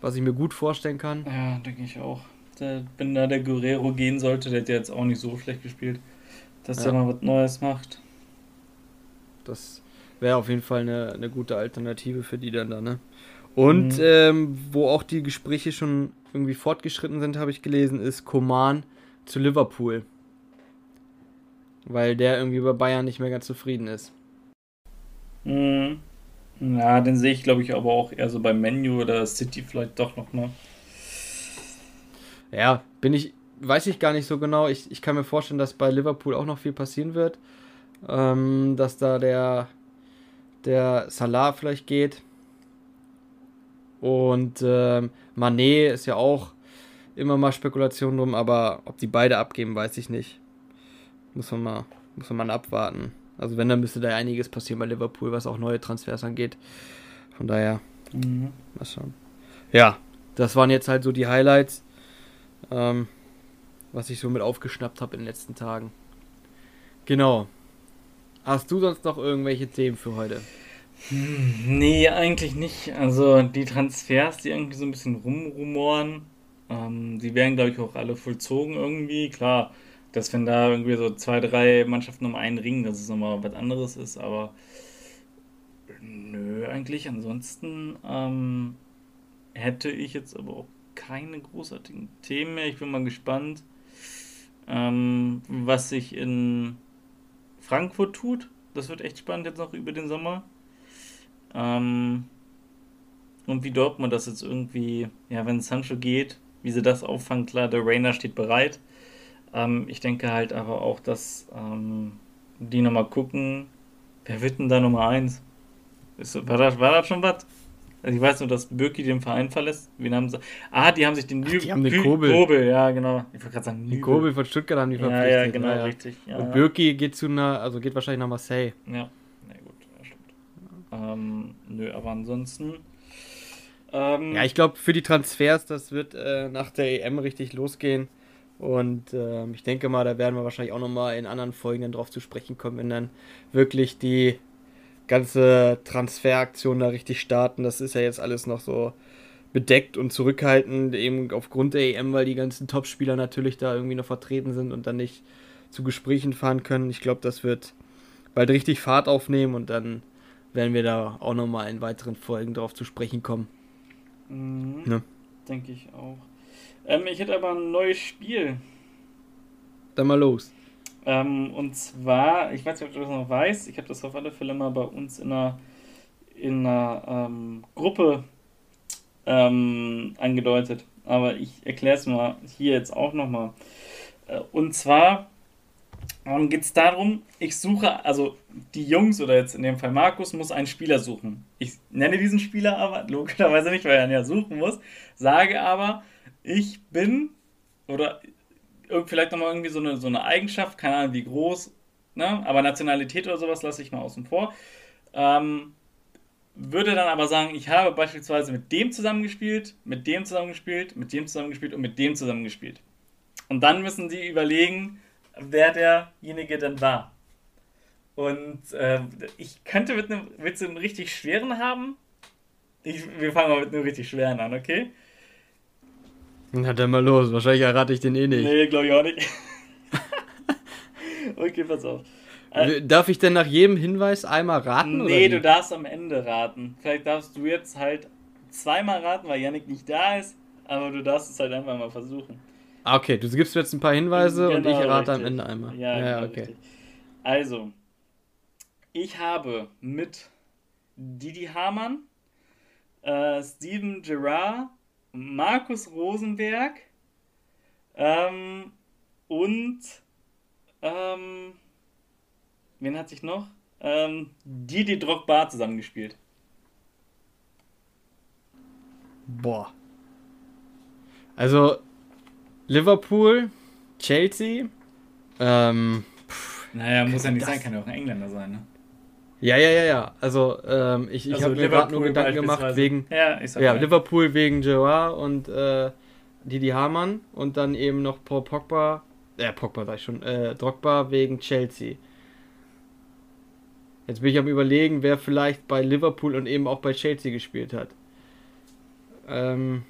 was ich mir gut vorstellen kann. Ja, denke ich auch. Der, wenn da der Guerrero gehen sollte, der hat ja jetzt auch nicht so schlecht gespielt, dass ja. der mal was Neues macht. Das wäre auf jeden Fall eine, eine gute Alternative für die dann da, ne? Und mhm. ähm, wo auch die Gespräche schon irgendwie fortgeschritten sind, habe ich gelesen, ist Koman zu Liverpool. weil der irgendwie bei Bayern nicht mehr ganz zufrieden ist. Mhm. Ja, den sehe ich, glaube ich, aber auch eher so beim Menu oder City vielleicht doch nochmal. Ja, bin ich, weiß ich gar nicht so genau. Ich, ich kann mir vorstellen, dass bei Liverpool auch noch viel passieren wird. Ähm, dass da der, der Salah vielleicht geht. Und ähm, Manet ist ja auch immer mal Spekulation drum, aber ob die beide abgeben, weiß ich nicht. Muss man mal, muss man mal abwarten. Also wenn, dann müsste da einiges passieren bei Liverpool, was auch neue Transfers angeht. Von daher, mhm. mal schauen. Ja, das waren jetzt halt so die Highlights, ähm, was ich so mit aufgeschnappt habe in den letzten Tagen. Genau. Hast du sonst noch irgendwelche Themen für heute? Hm, nee, eigentlich nicht. Also die Transfers, die irgendwie so ein bisschen rumrumoren, ähm, die werden, glaube ich, auch alle vollzogen irgendwie. Klar, dass wenn da irgendwie so zwei, drei Mannschaften um einen ringen, dass es nochmal was anderes ist, aber nö, eigentlich. Ansonsten ähm, hätte ich jetzt aber auch keine großartigen Themen mehr. Ich bin mal gespannt, ähm, was sich in Frankfurt tut. Das wird echt spannend jetzt noch über den Sommer. Ähm, und wie Dortmund das jetzt irgendwie, ja, wenn Sancho geht, wie sie das auffangen. Klar, der Rainer steht bereit. Ähm, ich denke halt aber auch, dass ähm, die nochmal gucken, wer wird denn da Nummer 1? war, das, war das schon was? Also ich weiß nur, dass Birki den Verein verlässt. Wen haben sie? Ah, die haben sich den Nü Die haben den Kobel. Kobel, ja, genau. Ich wollte gerade sagen, Nübel. Den Kobel von Stuttgart haben die verpflichtet. Ja, ja, genau, ja. richtig. Ja. Und Birki geht zu einer, also geht wahrscheinlich nach Marseille. Ja, na gut, ja, stimmt. Ähm, nö, aber ansonsten. Ähm, ja, ich glaube, für die Transfers, das wird äh, nach der EM richtig losgehen. Und äh, ich denke mal, da werden wir wahrscheinlich auch nochmal in anderen Folgen dann drauf zu sprechen kommen, wenn dann wirklich die ganze Transferaktion da richtig starten. Das ist ja jetzt alles noch so bedeckt und zurückhaltend, eben aufgrund der EM, weil die ganzen Topspieler natürlich da irgendwie noch vertreten sind und dann nicht zu Gesprächen fahren können. Ich glaube, das wird bald richtig Fahrt aufnehmen und dann werden wir da auch nochmal in weiteren Folgen drauf zu sprechen kommen. Mhm, ne? Denke ich auch. Ähm, ich hätte aber ein neues Spiel. Dann mal los. Ähm, und zwar, ich weiß nicht, ob du das noch weißt, ich habe das auf alle Fälle mal bei uns in einer, in einer ähm, Gruppe ähm, angedeutet. Aber ich erkläre es mal hier jetzt auch nochmal. Äh, und zwar ähm, geht es darum, ich suche, also die Jungs oder jetzt in dem Fall Markus muss einen Spieler suchen. Ich nenne diesen Spieler aber logischerweise nicht, weil er ihn ja suchen muss, sage aber, ich bin, oder vielleicht nochmal irgendwie so eine, so eine Eigenschaft, keine Ahnung wie groß, ne? aber Nationalität oder sowas lasse ich mal außen vor. Ähm, würde dann aber sagen, ich habe beispielsweise mit dem zusammengespielt, mit dem zusammengespielt, mit dem zusammengespielt und mit dem zusammengespielt. Und dann müssen sie überlegen, wer derjenige denn war. Und äh, ich könnte mit einem, du einen richtig schweren haben? Ich, wir fangen mal mit einem richtig schweren an, okay? Na dann mal los, wahrscheinlich errate ich den eh nicht. Nee, glaube ich auch nicht. (laughs) okay, pass auf. Äh, Darf ich denn nach jedem Hinweis einmal raten? Nee, du darfst am Ende raten. Vielleicht darfst du jetzt halt zweimal raten, weil Yannick nicht da ist, aber du darfst es halt einfach mal versuchen. Ah, okay, du gibst mir jetzt ein paar Hinweise genau, und ich rate richtig. am Ende einmal. Ja, ja genau, okay. Richtig. Also, ich habe mit Didi Hamann, äh, Steven Gerrard, Markus Rosenberg ähm, und ähm, wen hat sich noch? Ähm, Didi Drogba zusammengespielt. Boah. Also Liverpool, Chelsea, ähm, pff, naja, muss ja nicht sein, kann ja auch ein Engländer sein, ne? Ja, ja, ja, ja. Also, ähm, ich, ich also habe mir gerade nur Gedanken gemacht wegen ja, ja Liverpool wegen Gerard und äh, Didi Hamann und dann eben noch Paul Pogba, äh, Pogba sag ich schon, äh, Drogba wegen Chelsea. Jetzt bin ich am überlegen, wer vielleicht bei Liverpool und eben auch bei Chelsea gespielt hat. Ähm.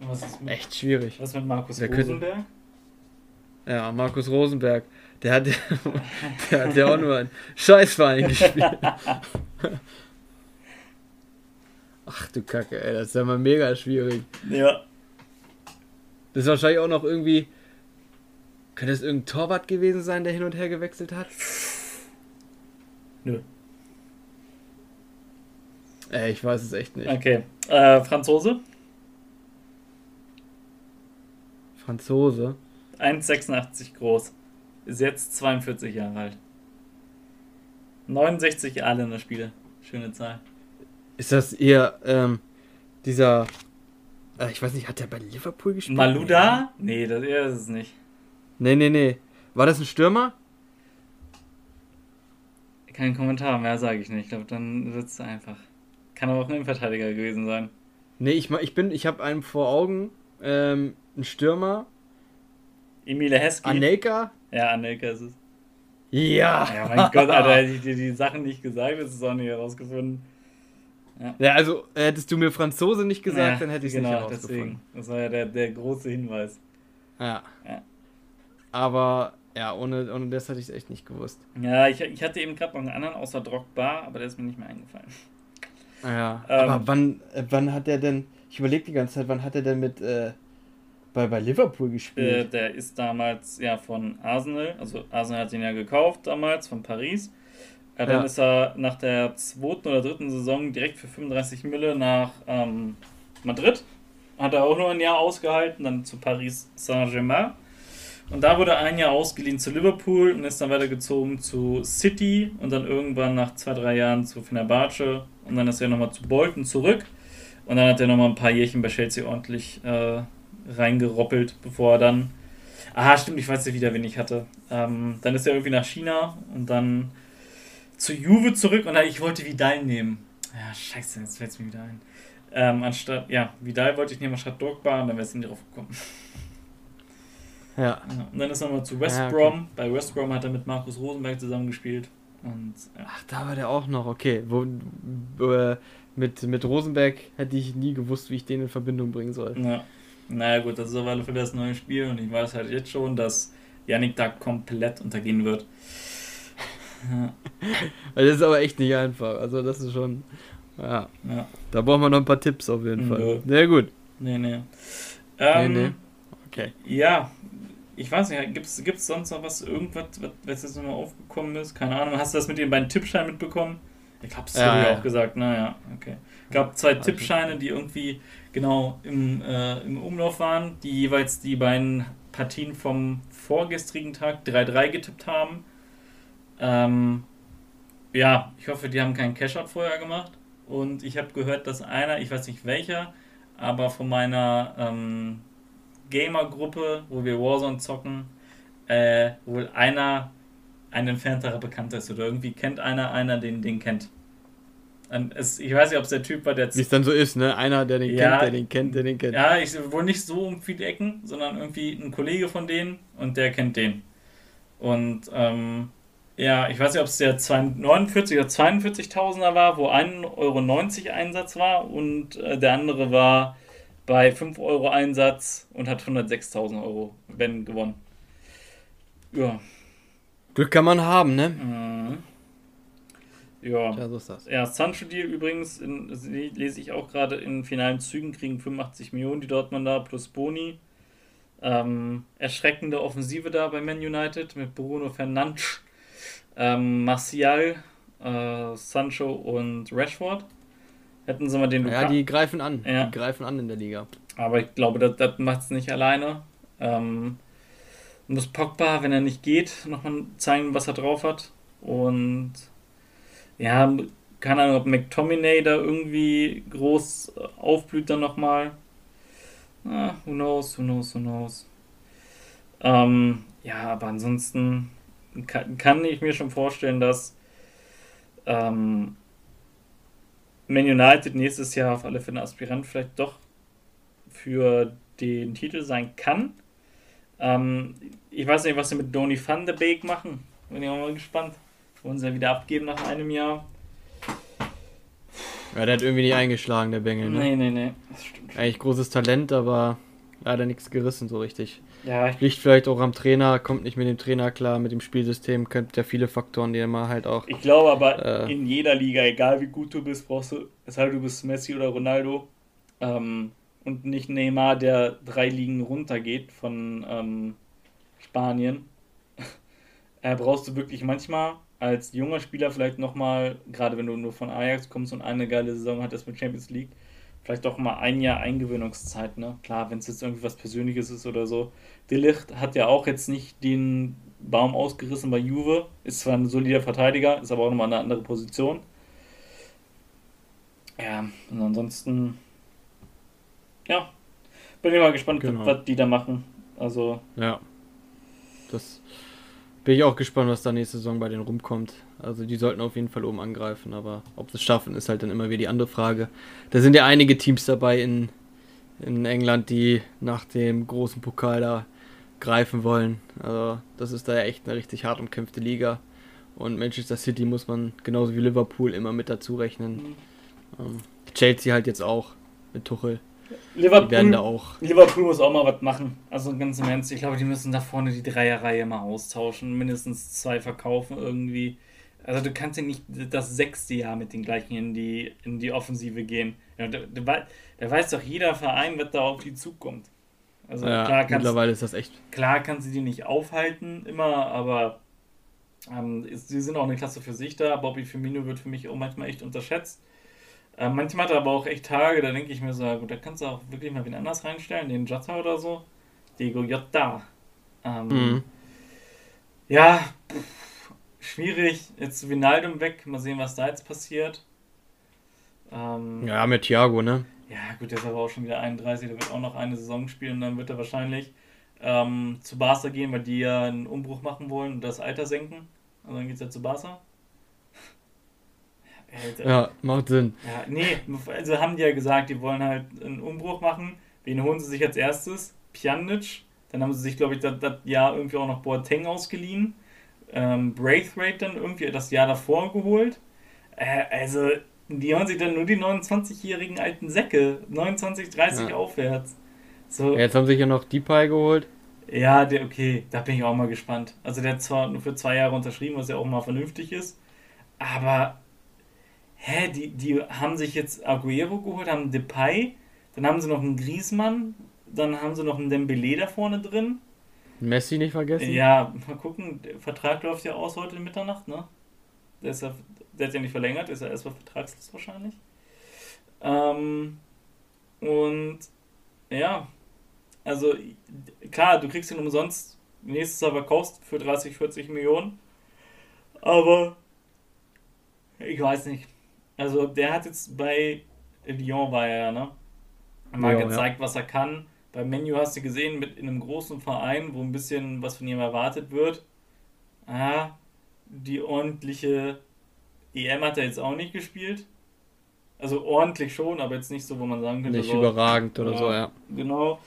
Was ist mit, Echt schwierig. Was mit Markus Rosenberg? Ja, Markus Rosenberg. Der hat, (laughs) der hat ja auch nur einen Scheißverein (laughs) gespielt. Ach du Kacke, ey, das ist ja mal mega schwierig. Ja. Das ist wahrscheinlich auch noch irgendwie Könnte es irgendein Torwart gewesen sein, der hin und her gewechselt hat? Nö. Ey, ich weiß es echt nicht. Okay. Äh, Franzose? Franzose. 1,86 groß. Ist jetzt 42 Jahre alt. 69 alle Spiele. Schöne Zahl. Ist das eher ähm, dieser. Äh, ich weiß nicht, hat der bei Liverpool gespielt? Maluda? Nee, das er ist es nicht. Nee, nee, nee. War das ein Stürmer? Kein Kommentar, mehr sage ich nicht. Ich glaube, dann wird es einfach. Kann aber auch ein Innenverteidiger gewesen sein. Nee, ich, ich bin, ich habe einen vor Augen, ähm, ein Stürmer. Emile Heskey. Anelka? Ja, Anelka ist es. Ja! Ja, mein Gott, Alter, hätte ich dir die Sachen nicht gesagt, hättest du es auch nicht herausgefunden. Ja. ja, also hättest du mir Franzose nicht gesagt, ja, dann hätte ich es genau, nicht herausgefunden. Deswegen. Das war ja der, der große Hinweis. Ja. ja. Aber ja, ohne, ohne das hätte ich es echt nicht gewusst. Ja, ich, ich hatte eben gerade noch einen anderen außer Drogba, aber der ist mir nicht mehr eingefallen. Ja, ähm, aber wann, äh, wann hat er denn, ich überlege die ganze Zeit, wann hat er denn mit äh, bei, bei Liverpool gespielt? Äh, der ist damals ja von Arsenal, also Arsenal hat ihn ja gekauft damals, von Paris. Ja, dann ja. ist er nach der zweiten oder dritten Saison direkt für 35 Mille nach ähm, Madrid. Hat er auch nur ein Jahr ausgehalten, dann zu Paris Saint-Germain. Und da wurde ein Jahr ausgeliehen zu Liverpool und ist dann weitergezogen zu City und dann irgendwann nach zwei, drei Jahren zu Fenerbahce und dann ist er nochmal zu Bolton zurück und dann hat er nochmal ein paar Jährchen bei Chelsea ordentlich äh, reingeroppelt, bevor er dann. Ah, stimmt, ich weiß nicht wieder, wen ich hatte. Ähm, dann ist er irgendwie nach China und dann zu Juve zurück und dann, ich wollte Vidal nehmen. Ja, scheiße, jetzt fällt es mir wieder ein. Ähm, anstatt, ja, Vidal wollte ich nehmen anstatt Drogba und dann wäre es nicht drauf gekommen. Ja. Und dann ist er nochmal zu West ja, okay. Brom. Bei West Brom hat er mit Markus Rosenberg zusammengespielt. Und, ja. Ach, da war der auch noch, okay. Wo, äh, mit, mit Rosenberg hätte ich nie gewusst, wie ich den in Verbindung bringen soll. Ja. Naja, gut, das ist auf alle Fälle das neue Spiel und ich weiß halt jetzt schon, dass Yannick da komplett untergehen wird. Ja. (laughs) das ist aber echt nicht einfach. Also, das ist schon. Ja. ja. Da brauchen wir noch ein paar Tipps auf jeden Fall. Sehr gut. Nee, nee. Ähm, nee, nee. Okay. Ja, ich weiß nicht, gibt es sonst noch was, irgendwas, was jetzt nochmal aufgekommen ist? Keine Ahnung. Hast du das mit den beiden Tippscheinen mitbekommen? Ich das ja, ja. auch gesagt. Naja, okay. Es gab zwei ja, Tippscheine, die irgendwie genau im, äh, im Umlauf waren, die jeweils die beiden Partien vom vorgestrigen Tag 3-3 getippt haben. Ähm, ja, ich hoffe, die haben keinen Cash-Out vorher gemacht. Und ich habe gehört, dass einer, ich weiß nicht welcher, aber von meiner ähm, Gamer-Gruppe, wo wir Warzone zocken, äh, wohl einer ein entfernterer Bekannter ist oder irgendwie kennt einer einer, den den kennt. Es, ich weiß nicht, ob es der Typ war, der. Wie es dann so ist, ne? Einer, der den ja, kennt, der den kennt, der den kennt. Ja, ich wohl nicht so um viele Ecken, sondern irgendwie ein Kollege von denen und der kennt den. Und ähm, ja, ich weiß nicht, ob es der 49 oder 42.000er war, wo 1,90 Euro Einsatz war und äh, der andere war bei 5 Euro Einsatz und hat 106.000 Euro, wenn gewonnen. Ja. Glück kann man haben, ne? Mhm. Ja. ja, so ist das. Ja, Sancho Deal übrigens, in, lese ich auch gerade in finalen Zügen, kriegen 85 Millionen die Dortmunder plus Boni. Ähm, erschreckende Offensive da bei Man United mit Bruno Fernandes, ähm, Martial, äh, Sancho und Rashford. Hätten sie mal den Luka Ja, die greifen an. Ja. Die greifen an in der Liga. Aber ich glaube, das, das macht es nicht alleine. Ähm, muss Pogba, wenn er nicht geht, nochmal zeigen, was er drauf hat. Und ja, keine Ahnung, ob McTominay da irgendwie groß aufblüht dann nochmal. Ah, who knows, who knows, who knows. Ähm, ja, aber ansonsten kann, kann, ich mir schon vorstellen, dass ähm, man United nächstes Jahr auf alle Fälle Aspirant vielleicht doch für den Titel sein kann. Ähm, ich weiß nicht, was sie mit Donny van de Beek machen. Bin ich auch mal gespannt. Wollen sie ja wieder abgeben nach einem Jahr. Ja, der hat irgendwie nicht eingeschlagen, der Bengel. Ne? Nee, nee, nee. Das stimmt. Eigentlich großes Talent, aber leider nichts gerissen so richtig. Ja. Liegt vielleicht auch am Trainer, kommt nicht mit dem Trainer klar, mit dem Spielsystem, könnte ja viele Faktoren, die immer halt auch. Ich glaube aber, äh, in jeder Liga, egal wie gut du bist, brauchst du, weshalb du bist Messi oder Ronaldo ähm, und nicht Neymar, der drei Ligen runtergeht von, ähm, Spanien, (laughs) äh, brauchst du wirklich manchmal als junger Spieler vielleicht nochmal, gerade wenn du nur von Ajax kommst und eine geile Saison hattest mit Champions League, vielleicht auch mal ein Jahr Eingewöhnungszeit, ne? Klar, wenn es jetzt irgendwie was Persönliches ist oder so. De Licht hat ja auch jetzt nicht den Baum ausgerissen bei Juve, ist zwar ein solider Verteidiger, ist aber auch nochmal eine andere Position. Ja, und ansonsten, ja, bin ich mal gespannt, genau. was die da machen. Also. Ja. Das bin ich auch gespannt, was da nächste Saison bei denen rumkommt. Also die sollten auf jeden Fall oben angreifen, aber ob sie es schaffen, ist halt dann immer wieder die andere Frage. Da sind ja einige Teams dabei in, in England, die nach dem großen Pokal da greifen wollen. Also das ist da ja echt eine richtig hart umkämpfte Liga. Und Manchester City muss man genauso wie Liverpool immer mit dazu rechnen. Mhm. Chelsea halt jetzt auch mit Tuchel. Liverpool, werden da auch. Liverpool muss auch mal was machen. Also ganz im Ernst, ich glaube, die müssen da vorne die Dreierreihe mal austauschen. Mindestens zwei verkaufen irgendwie. Also du kannst ja nicht das sechste Jahr mit den gleichen in die, in die Offensive gehen. Ja, da, da, da weiß doch jeder Verein, was da auf die zukommt. Also ja, klar kannst, mittlerweile ist das echt. Klar kannst du die nicht aufhalten immer, aber ähm, sie sind auch eine Klasse für sich da. Bobby Firmino wird für mich auch manchmal echt unterschätzt. Äh, manchmal hat er aber auch echt Tage, da denke ich mir so, gut, da kannst du auch wirklich mal wen anders reinstellen, den Jota oder so. Diego Jota. Ähm, mhm. Ja, pff, schwierig. Jetzt Vinaldum weg, mal sehen, was da jetzt passiert. Ähm, ja, mit Thiago, ne? Ja, gut, der ist aber auch schon wieder 31, der wird auch noch eine Saison spielen und dann wird er wahrscheinlich ähm, zu Barca gehen, weil die ja einen Umbruch machen wollen und das Alter senken. Und dann geht es ja zu Barca. Alter. Ja, macht Sinn. Ja, nee, also haben die ja gesagt, die wollen halt einen Umbruch machen. Wen holen sie sich als erstes? Pjanic. Dann haben sie sich, glaube ich, das, das, Jahr irgendwie auch noch Boateng ausgeliehen. Ähm, Braithwaite dann irgendwie das Jahr davor geholt. Äh, also, die haben sich dann nur die 29-jährigen alten Säcke. 29, 30 ja. aufwärts. So. Jetzt haben sie sich ja noch Depay geholt. Ja, der, okay, da bin ich auch mal gespannt. Also der hat zwar nur für zwei Jahre unterschrieben, was ja auch mal vernünftig ist, aber hä, die, die haben sich jetzt Aguero geholt, haben Depay, dann haben sie noch einen Griezmann, dann haben sie noch einen Dembele da vorne drin. Messi nicht vergessen? Ja, mal gucken, der Vertrag läuft ja aus heute Mitternacht, ne? Der, ist ja, der hat ja nicht verlängert, ist ja erstmal vertragslos wahrscheinlich. Ähm, und ja, also klar, du kriegst ihn umsonst nächstes Jahr verkaufst für 30, 40 Millionen, aber ich weiß nicht. Also der hat jetzt bei Lyon war er ja, ne? Mal Lyon, gezeigt, ja. was er kann. Beim Menu hast du gesehen, mit in einem großen Verein, wo ein bisschen was von ihm erwartet wird. Ah, die ordentliche EM hat er jetzt auch nicht gespielt. Also ordentlich schon, aber jetzt nicht so, wo man sagen könnte. Nicht so, überragend oder ja, so, ja. Genau.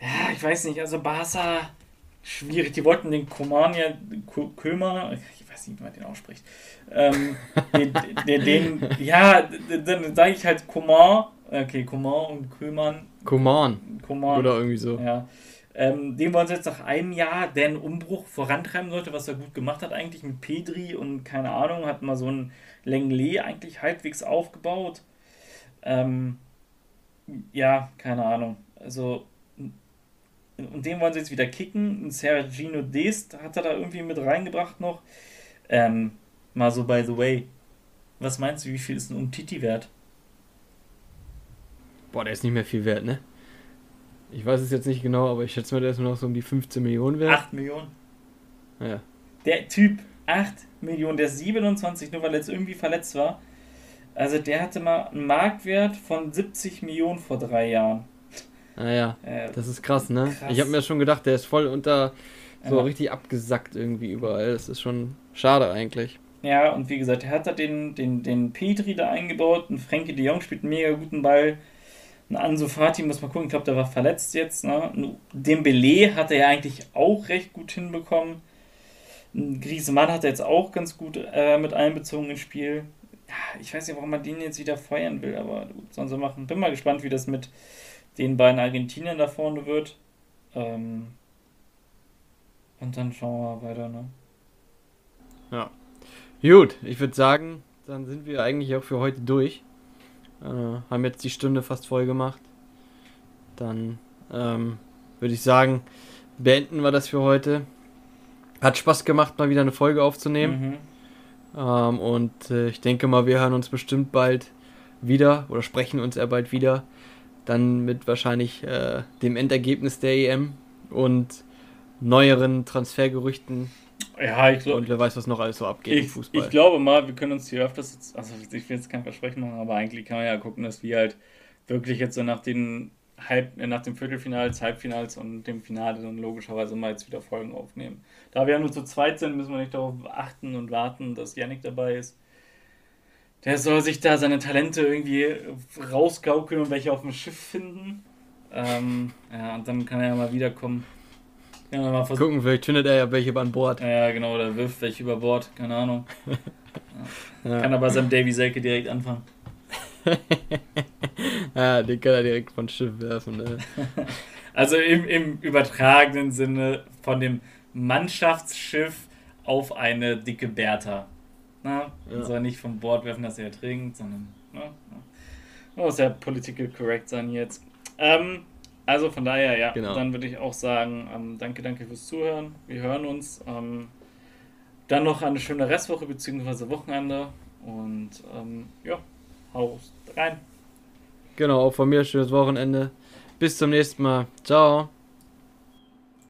Ja, ich weiß nicht, also Barca, schwierig. Die wollten den Koman ja, Kömer, weiß nicht, wie man den ausspricht. Ähm, den, den, den, ja, dann sage ich halt Coman, okay, Coman und Köman. Coman. Coman. Oder irgendwie so. Ja. Ähm, den wollen sie jetzt nach einem Jahr, der einen Umbruch vorantreiben sollte, was er gut gemacht hat, eigentlich mit Pedri und keine Ahnung, hat mal so ein Lenglet eigentlich halbwegs aufgebaut. Ähm, ja, keine Ahnung. Also, und den wollen sie jetzt wieder kicken. Sergino Dest hat er da irgendwie mit reingebracht noch. Ähm, mal so by the way. Was meinst du, wie viel ist ein Umtiti wert? Boah, der ist nicht mehr viel wert, ne? Ich weiß es jetzt nicht genau, aber ich schätze mal, der ist nur noch so um die 15 Millionen wert. 8 Millionen. Ja. Der Typ, 8 Millionen, der ist 27, nur weil er jetzt irgendwie verletzt war. Also der hatte mal einen Marktwert von 70 Millionen vor drei Jahren. Naja, ah äh, das ist krass, ne? Krass. Ich habe mir schon gedacht, der ist voll unter so ja. richtig abgesackt irgendwie überall. Das ist schon schade eigentlich. Ja, und wie gesagt, er hat da den, den, den Petri da eingebaut. Ein Frankie de Jong spielt einen mega guten Ball. Ein Ansu Fati muss man gucken, ich glaube, der war verletzt jetzt. Ne? Den Belay hat er ja eigentlich auch recht gut hinbekommen. Griezmann hat er jetzt auch ganz gut äh, mit einbezogen ins Spiel. Ich weiß nicht, warum man den jetzt wieder feuern will, aber gut, sollen sie machen. Bin mal gespannt, wie das mit den beiden Argentiniern da vorne wird. Ähm, und dann schauen wir weiter, ne? Ja. Gut, ich würde sagen, dann sind wir eigentlich auch für heute durch. Äh, haben jetzt die Stunde fast voll gemacht. Dann ähm, würde ich sagen, beenden wir das für heute. Hat Spaß gemacht, mal wieder eine Folge aufzunehmen. Mhm. Ähm, und äh, ich denke mal, wir hören uns bestimmt bald wieder oder sprechen uns eher bald wieder. Dann mit wahrscheinlich äh, dem Endergebnis der EM und neueren Transfergerüchten. Ja, ich glaube. Und wer weiß, was noch alles so abgeht ich, im Fußball. Ich glaube mal, wir können uns hier öfters, jetzt, also ich will jetzt kein Versprechen machen, aber eigentlich kann man ja gucken, dass wir halt wirklich jetzt so nach den Halb, äh, nach dem Viertelfinals, Halbfinals und dem Finale dann logischerweise mal jetzt wieder Folgen aufnehmen. Da wir ja nur zu zweit sind, müssen wir nicht darauf achten und warten, dass Yannick dabei ist. Der soll sich da seine Talente irgendwie rausgaukeln und welche auf dem Schiff finden. Ähm, ja, und dann kann er ja mal wiederkommen. Ja, mal Gucken, vielleicht findet er ja welche an Bord. Ja, genau, oder wirft welche über Bord, keine Ahnung. (laughs) ja. Kann aber seinem Davy Selke direkt anfangen. (laughs) ja, den kann er direkt von Schiff werfen. Ne? (laughs) also im, im übertragenen Sinne von dem Mannschaftsschiff auf eine dicke Bertha. Na? Ja. Also nicht vom Bord werfen, dass er ertrinkt, sondern. Na, na. Muss ja political correct sein jetzt. Ähm, also von daher, ja, genau. dann würde ich auch sagen, ähm, danke, danke fürs Zuhören. Wir hören uns. Ähm, dann noch eine schöne Restwoche bzw. Wochenende. Und ähm, ja, hau rein. Genau, auch von mir schönes Wochenende. Bis zum nächsten Mal. Ciao.